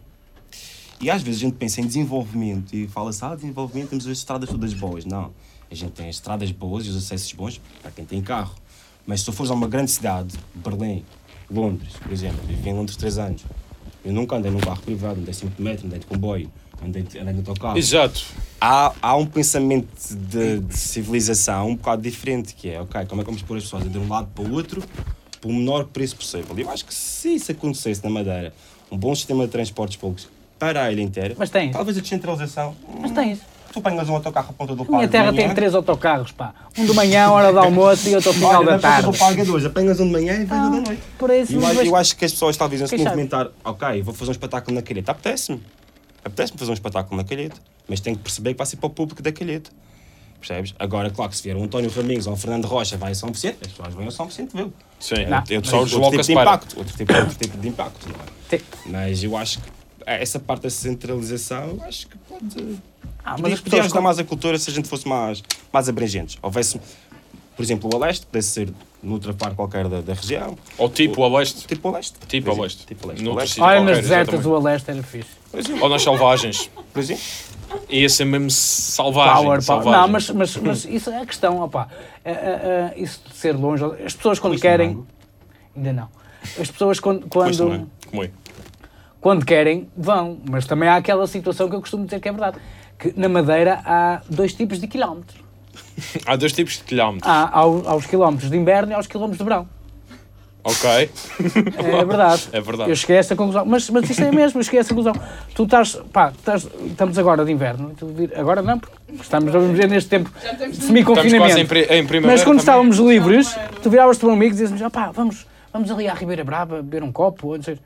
E às vezes a gente pensa em desenvolvimento e fala-se, ah, desenvolvimento, temos as estradas todas boas. Não. A gente tem as estradas boas e os acessos bons para quem tem carro. Mas se tu fores a uma grande cidade, Berlim, Londres, por exemplo, vivi em Londres três anos, eu nunca andei num carro privado, andei sempre de metro, andei de comboio, andei, de- andei de autocarro Exato. há, há um pensamento de, de civilização um bocado diferente, que é, ok, como é que vamos pôr as pessoas de um lado para o outro pelo menor preço possível? E eu acho que se isso acontecesse na Madeira, um bom sistema de transportes públicos para a ilha inteira, Mas tens. talvez a descentralização, Mas tens. Tu apanhas um autocarro a ponta do A minha parque terra de tem três autocarros, pá. Um de manhã, hora de almoço e outro ao final olha, da tarde. do parque é dois, apanhas um de manhã e vem um da noite. Por isso, eu, acho, mas- eu acho que as pessoas talvez não se movimentar, ok, vou fazer um espetáculo na calheta, apetece-me. Apetece-me fazer um espetáculo na calheta, mas tenho que perceber que vai ser para o público da calheta. Percebes? Agora, claro que se vier um António Raminhos ou um Fernando Rocha, vai a São Vicente, as pessoas vão a São Vicente vê-lo. Sim, Não. eu só outro tipo de impacto, outro tipo, outro tipo de impacto. não é? Sim. Mas eu acho que essa parte da centralização, acho que pode. Ah, mas Podia, as podia pessoas ajudar mais a cultura se a gente fosse mais, mais abrangentes. Houvesse, por exemplo, o Leste, pudesse ser noutra parte qualquer da, da região. Ou tipo a leste. Tipo o Leste. Tipo. Tipo o Leste. No O Leste, sítio Olha, nas desertas do Oeste era fixe. Ou nas selvagens. Por exemplo. Ia ser mesmo selvagem. Power, power. selvagem. Não, mas, mas, mas isso é a questão, opá. É, é, é, isso de ser longe. As pessoas quando querem. Ainda não. As pessoas quando, quando? Como é? Quando querem, vão. Mas também há aquela situação que eu costumo dizer que é verdade. Que na Madeira há dois tipos de quilómetros. Há dois tipos de quilómetros. Há aos, aos quilómetros de inverno e aos quilómetros de verão. Ok. É verdade. É verdade. Eu cheguei a essa conclusão. Mas, mas isto é mesmo, eu cheguei a essa conclusão. Tu estás, pá, estás, estamos agora de inverno. e vir- agora não, porque estamos a viver neste tempo de em, semi-confinamento. em primavera. Mas quando também. estávamos livres, tu viravas-te para um amigo e dizias-me, ah, pá, vamos, vamos ali à Ribeira Brava beber um copo. Ou não sei.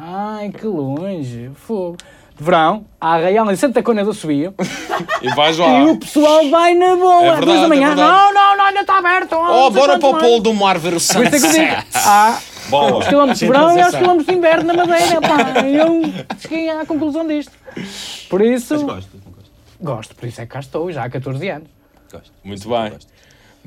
Ai, que longe, fogo. De verão, à Arraial em Santa Cona do Suío, E vais lá. e o pessoal vai na boa, É duas verdade, da é manhã. verdade. não, não, não, ainda está aberto. Oh, sei bora para o mais." polo do mar ver o é sunset. há Boa. os quilómetros de verão e os quilómetros de inverno na Madeira. Pá, eu cheguei à conclusão disto. Por isso, Mas gosto, gosto. gosto, por isso é que cá estou, já há 14 anos. gosto. Muito bem.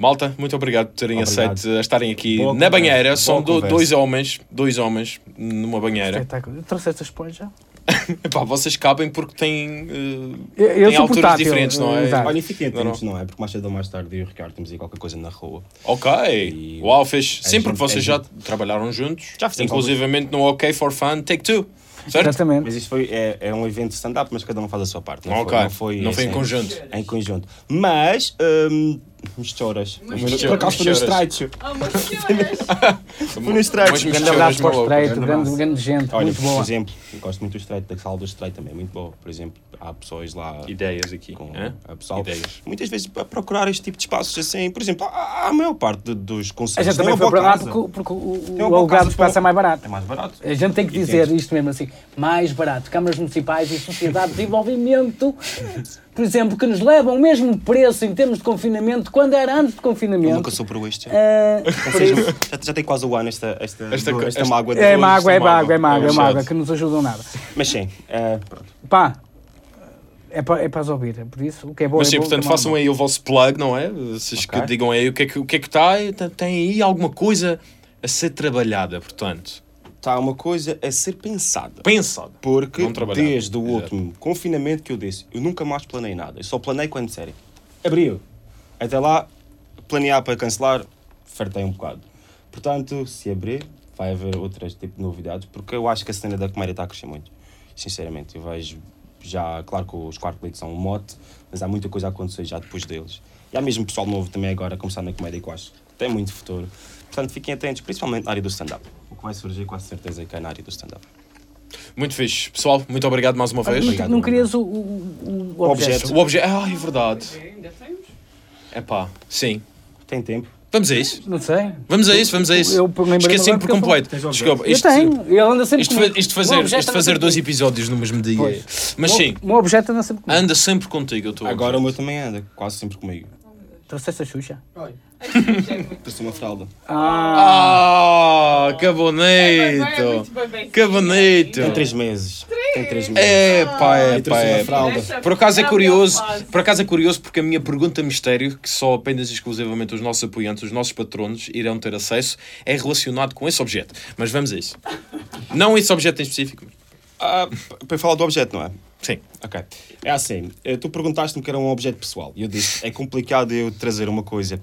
Malta, muito obrigado por terem Obrigado. aceito a estarem aqui Boa na conversa, banheira. São do- dois homens, dois homens numa banheira. Espetáculo. Eu trouxe esta esponja. Epá, vocês cabem porque têm, eh, Eu, eu têm sou alturas portátil, diferentes, não é? exato. Olha, e fiquem Não, atentos, não, é? Porque mais cedo ou mais tarde eu e o Ricardo temos aí qualquer coisa na rua. Ok. E- Uau, fez. Sim, porque vocês já gente- trabalharam juntos. Já fizemos Inclusivamente no OK for Fun Take Two. Certo? Exatamente. Mas isto foi, é, é um evento stand-up, mas cada um faz a sua parte. Não Ok. foi, não foi, Não foi em assim, conjunto. Em conjunto. Mas hum, Misturas. Misturas. Por acaso foi no estreito. Ah! Fui no Um grande abraço para o. Estreito, grande grande, gente, Olha, muito por boa. exemplo, eu gosto muito do estreito, da sala do estreito também, é muito boa. Por exemplo, há pessoas lá Ideias aqui. com hã? a pessoal. Ideias. Muitas vezes a procurar este tipo de espaços assim, por exemplo, a, a maior parte de- dos A conselhos gente também foi para lá porque, porque o, o, alugado espaço para- é mais barato. É mais barato. A gente tem que dizer isto mesmo assim, mais barato. Câmaras municipais e sociedade de desenvolvimento, por exemplo, que nos levam o mesmo preço em termos de confinamento quando era antes de Eu confinamento. nunca sou por este. Ah, Ou por seja, isso, já, já tem quase o ano esta, esta, Esta esta, esta- mágoa de é hoje, mágoa, é mágoa, é mágoa, é É mágoa, que nos ajudam nada. Mas sim, eh, pronto. Pá, é para, é para as ouvir, é por isso, o que é bom Mas é sim, bom, portanto, que é mau é façam aí o vosso plug, não é? Vocês que Ok. digam aí o que é que o que é que está. Tem aí alguma coisa a ser trabalhada, portanto. Está uma coisa a ser pensada. Pensado. Porque desde o Exato. último confinamento que eu disse, eu nunca mais planei nada. Eu só planei quando disserem. Abriu. Até lá, planear para cancelar, fartei um bocado. Portanto, se abrir, vai haver outras tipo de novidades, porque eu acho que a cena da comédia está a crescer muito. Sinceramente, eu vejo já, claro que os quartos leite são um mote, mas há muita coisa a acontecer já depois deles. E há mesmo pessoal novo também agora a começar na comédia que eu acho que tem muito futuro. Portanto, fiquem atentos, principalmente na área do stand-up. O que vai surgir, com a certeza, que é na área do stand-up. Muito fixe. Pessoal, muito obrigado mais uma vez. Não, não querias o, o, o objeto. objeto? O objeto. Ah, é verdade. Ainda temos? É pá, sim. Tem tempo? Vamos a isso. Não sei. Vamos a isso, vamos a isso. Eu Esqueci-me por eu completo. Desculpa, Eu isto, tenho, ele anda sempre isto, comigo. isto fazer, isto fazer dois comigo. episódios no mesmo dia. Pois. Mas O- sim, O meu objeto anda sempre comigo. anda sempre contigo. Eu estou Agora o meu também anda, quase sempre comigo. Trouxeste a Xuxa? Trouxe uma fralda. Ah, Ah, que É, bonito. Que bonito. Tem três meses. Tem três meses. É pá, é pá, é pá. Essa Por acaso é curioso, por acaso é curioso porque a minha pergunta mistério, que só apenas e exclusivamente os nossos apoiantes, os nossos patronos irão ter acesso, é relacionado com esse objeto. Mas vamos a isso. Não esse objeto em específico. Ah, para falar do objeto, não é? Sim. Ok. É assim, eh, tu perguntaste-me que era um objeto pessoal. E eu disse, é complicado eu trazer uma coisa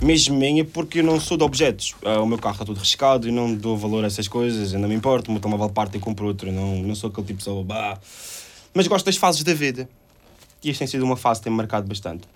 mesmo minha porque eu não sou de objetos. Ah, o meu carro está todo riscado e não dou valor a essas coisas, eu não me importo. O meu telemóvel parte e compro outro. Não, não sou aquele tipo de pessoa. Bah. Mas gosto das fases da vida. E esta tem sido uma fase que tem-me marcado bastante.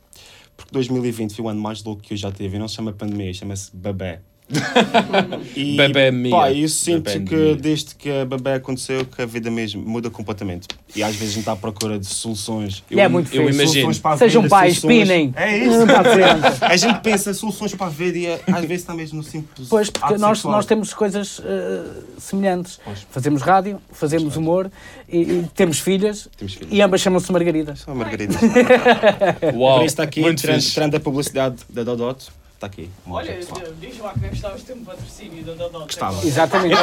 Porque 2020 foi o ano mais louco que eu já tive. E não se chama pandemia, chama-se babé. E, Babé mia. Pá, eu sinto que mia. desde que a babé aconteceu que a vida mesmo muda completamente. E às vezes a gente está à procura de soluções. E é muito eu imagino. Sejam pais, pinem. É isso. A gente pensa soluções para a vida e é- às vezes está mesmo no simples. Pois, porque nós, sexual. nós temos coisas eh, semelhantes. Pois. Fazemos rádio, fazemos humor e, e temos filhas Temos e ambas chamam-se Margaridas. São margaridas. Uau, Por isso está aqui, tirando a publicidade da Dodot, está aqui. Olha, diz lá que gostavas de ter um patrocínio da Dodot. Gostava. Exatamente.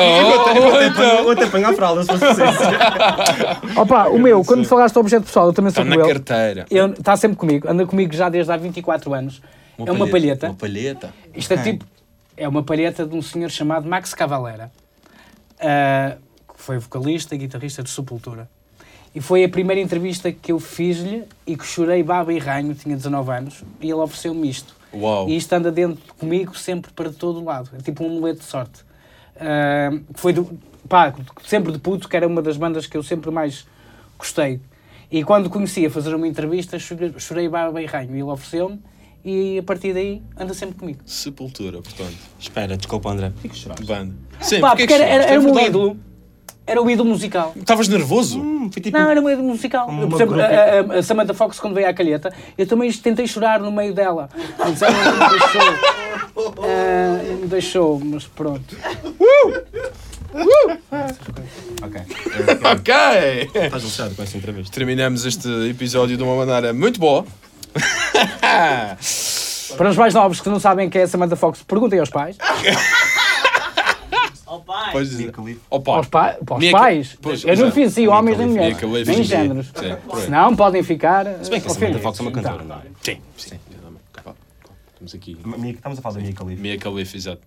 Vou até apanhar a fralda se fosse preciso. Opa, o meu, quando falaste do objeto pessoal, eu também sou na como ele. carteira. Está sempre comigo, anda comigo já desde há 24 anos. é uma palheta. Uma palheta. Isto é tipo. É uma palheta de um senhor chamado Max Cavalera, ah, que foi vocalista e guitarrista de Sepultura. E foi a primeira entrevista que eu fiz-lhe e que chorei baba e ranho, tinha 19 anos, e ele ofereceu-me isto. Uau. E isto anda dentro comigo sempre para todo lado. É tipo um amuleto de sorte. Que foi do, pá, sempre de puto, que era uma das bandas que eu sempre mais gostei. E quando conheci a fazer uma entrevista, chorei, chorei baba e ranho. E ele ofereceu-me e a partir daí anda sempre comigo. Sepultura, portanto. Espera, desculpa André. Fico chorar. Banda. Sim, Pá, porque é porque que era, era, era É o meu verdade. ídolo. Era o ídolo musical. Estavas nervoso? Hum, foi tipo. Não, era o ídolo musical. Eu, por exemplo, a, a- a Samantha Fox, quando veio à calheta, eu também tentei chorar no meio dela. Mas ela não me deixou. Não me deixou, mas pronto. Ok. Ok! Estás lixado com essa entrevista. Terminamos este episódio de uma maneira muito boa. Para os mais novos que não sabem quem é a Samantha Fox, perguntem aos pais. Oh, pai. Mia Khalifa. Opa, Aos, pa para os Mia pais. Pois, eu não fiz Mia homens nem mulheres, nem géneros. Sim. Senão podem ficar. Se bem que a Samantha Fox é uma cantora, não é? Sim, sim. Estamos aqui. Estamos a falar da Mia Khalifa. Mia Khalifa, exato.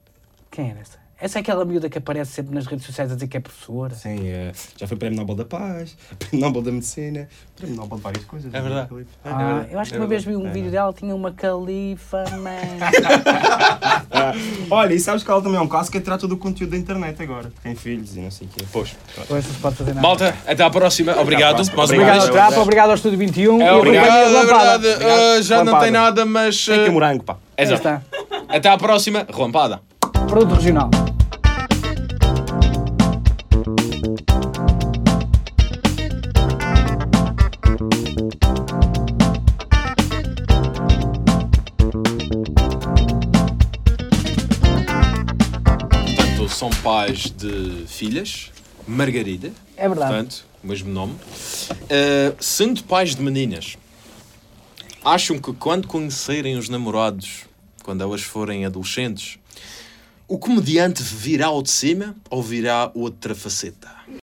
Quem era essa? Essa é aquela miúda que aparece sempre nas redes sociais a dizer que é professora. Sim, eh, já foi Prémio Nobel da Paz, Prémio Nobel da Medicina, Prémio Nobel de várias coisas. É verdade. Ah, eu acho que uma vez vi um É vídeo dela, tinha uma califa, man. Ah, olha, e sabes que ela também é um caso que trata do conteúdo da internet agora. Tem filhos e não sei o quê. Pois. Pois não se pode fazer nada. Malta, até à próxima. Obrigado. próxima. Mais uma Obrigado ao Trapa, obrigado ao Estúdio 21 É, e obrigado, é verdade. Ah, já não tem nada, mas. Tem ah, o morango, pá. Exato. está. Até à próxima. Relampada. Produto regional. Portanto, são pais de filhas. Margarida. É verdade. Portanto, o mesmo nome. Uh, sendo pais de meninas, acham que quando conhecerem os namorados, quando elas forem adolescentes, o comediante virá ao de cima ou virá outra faceta?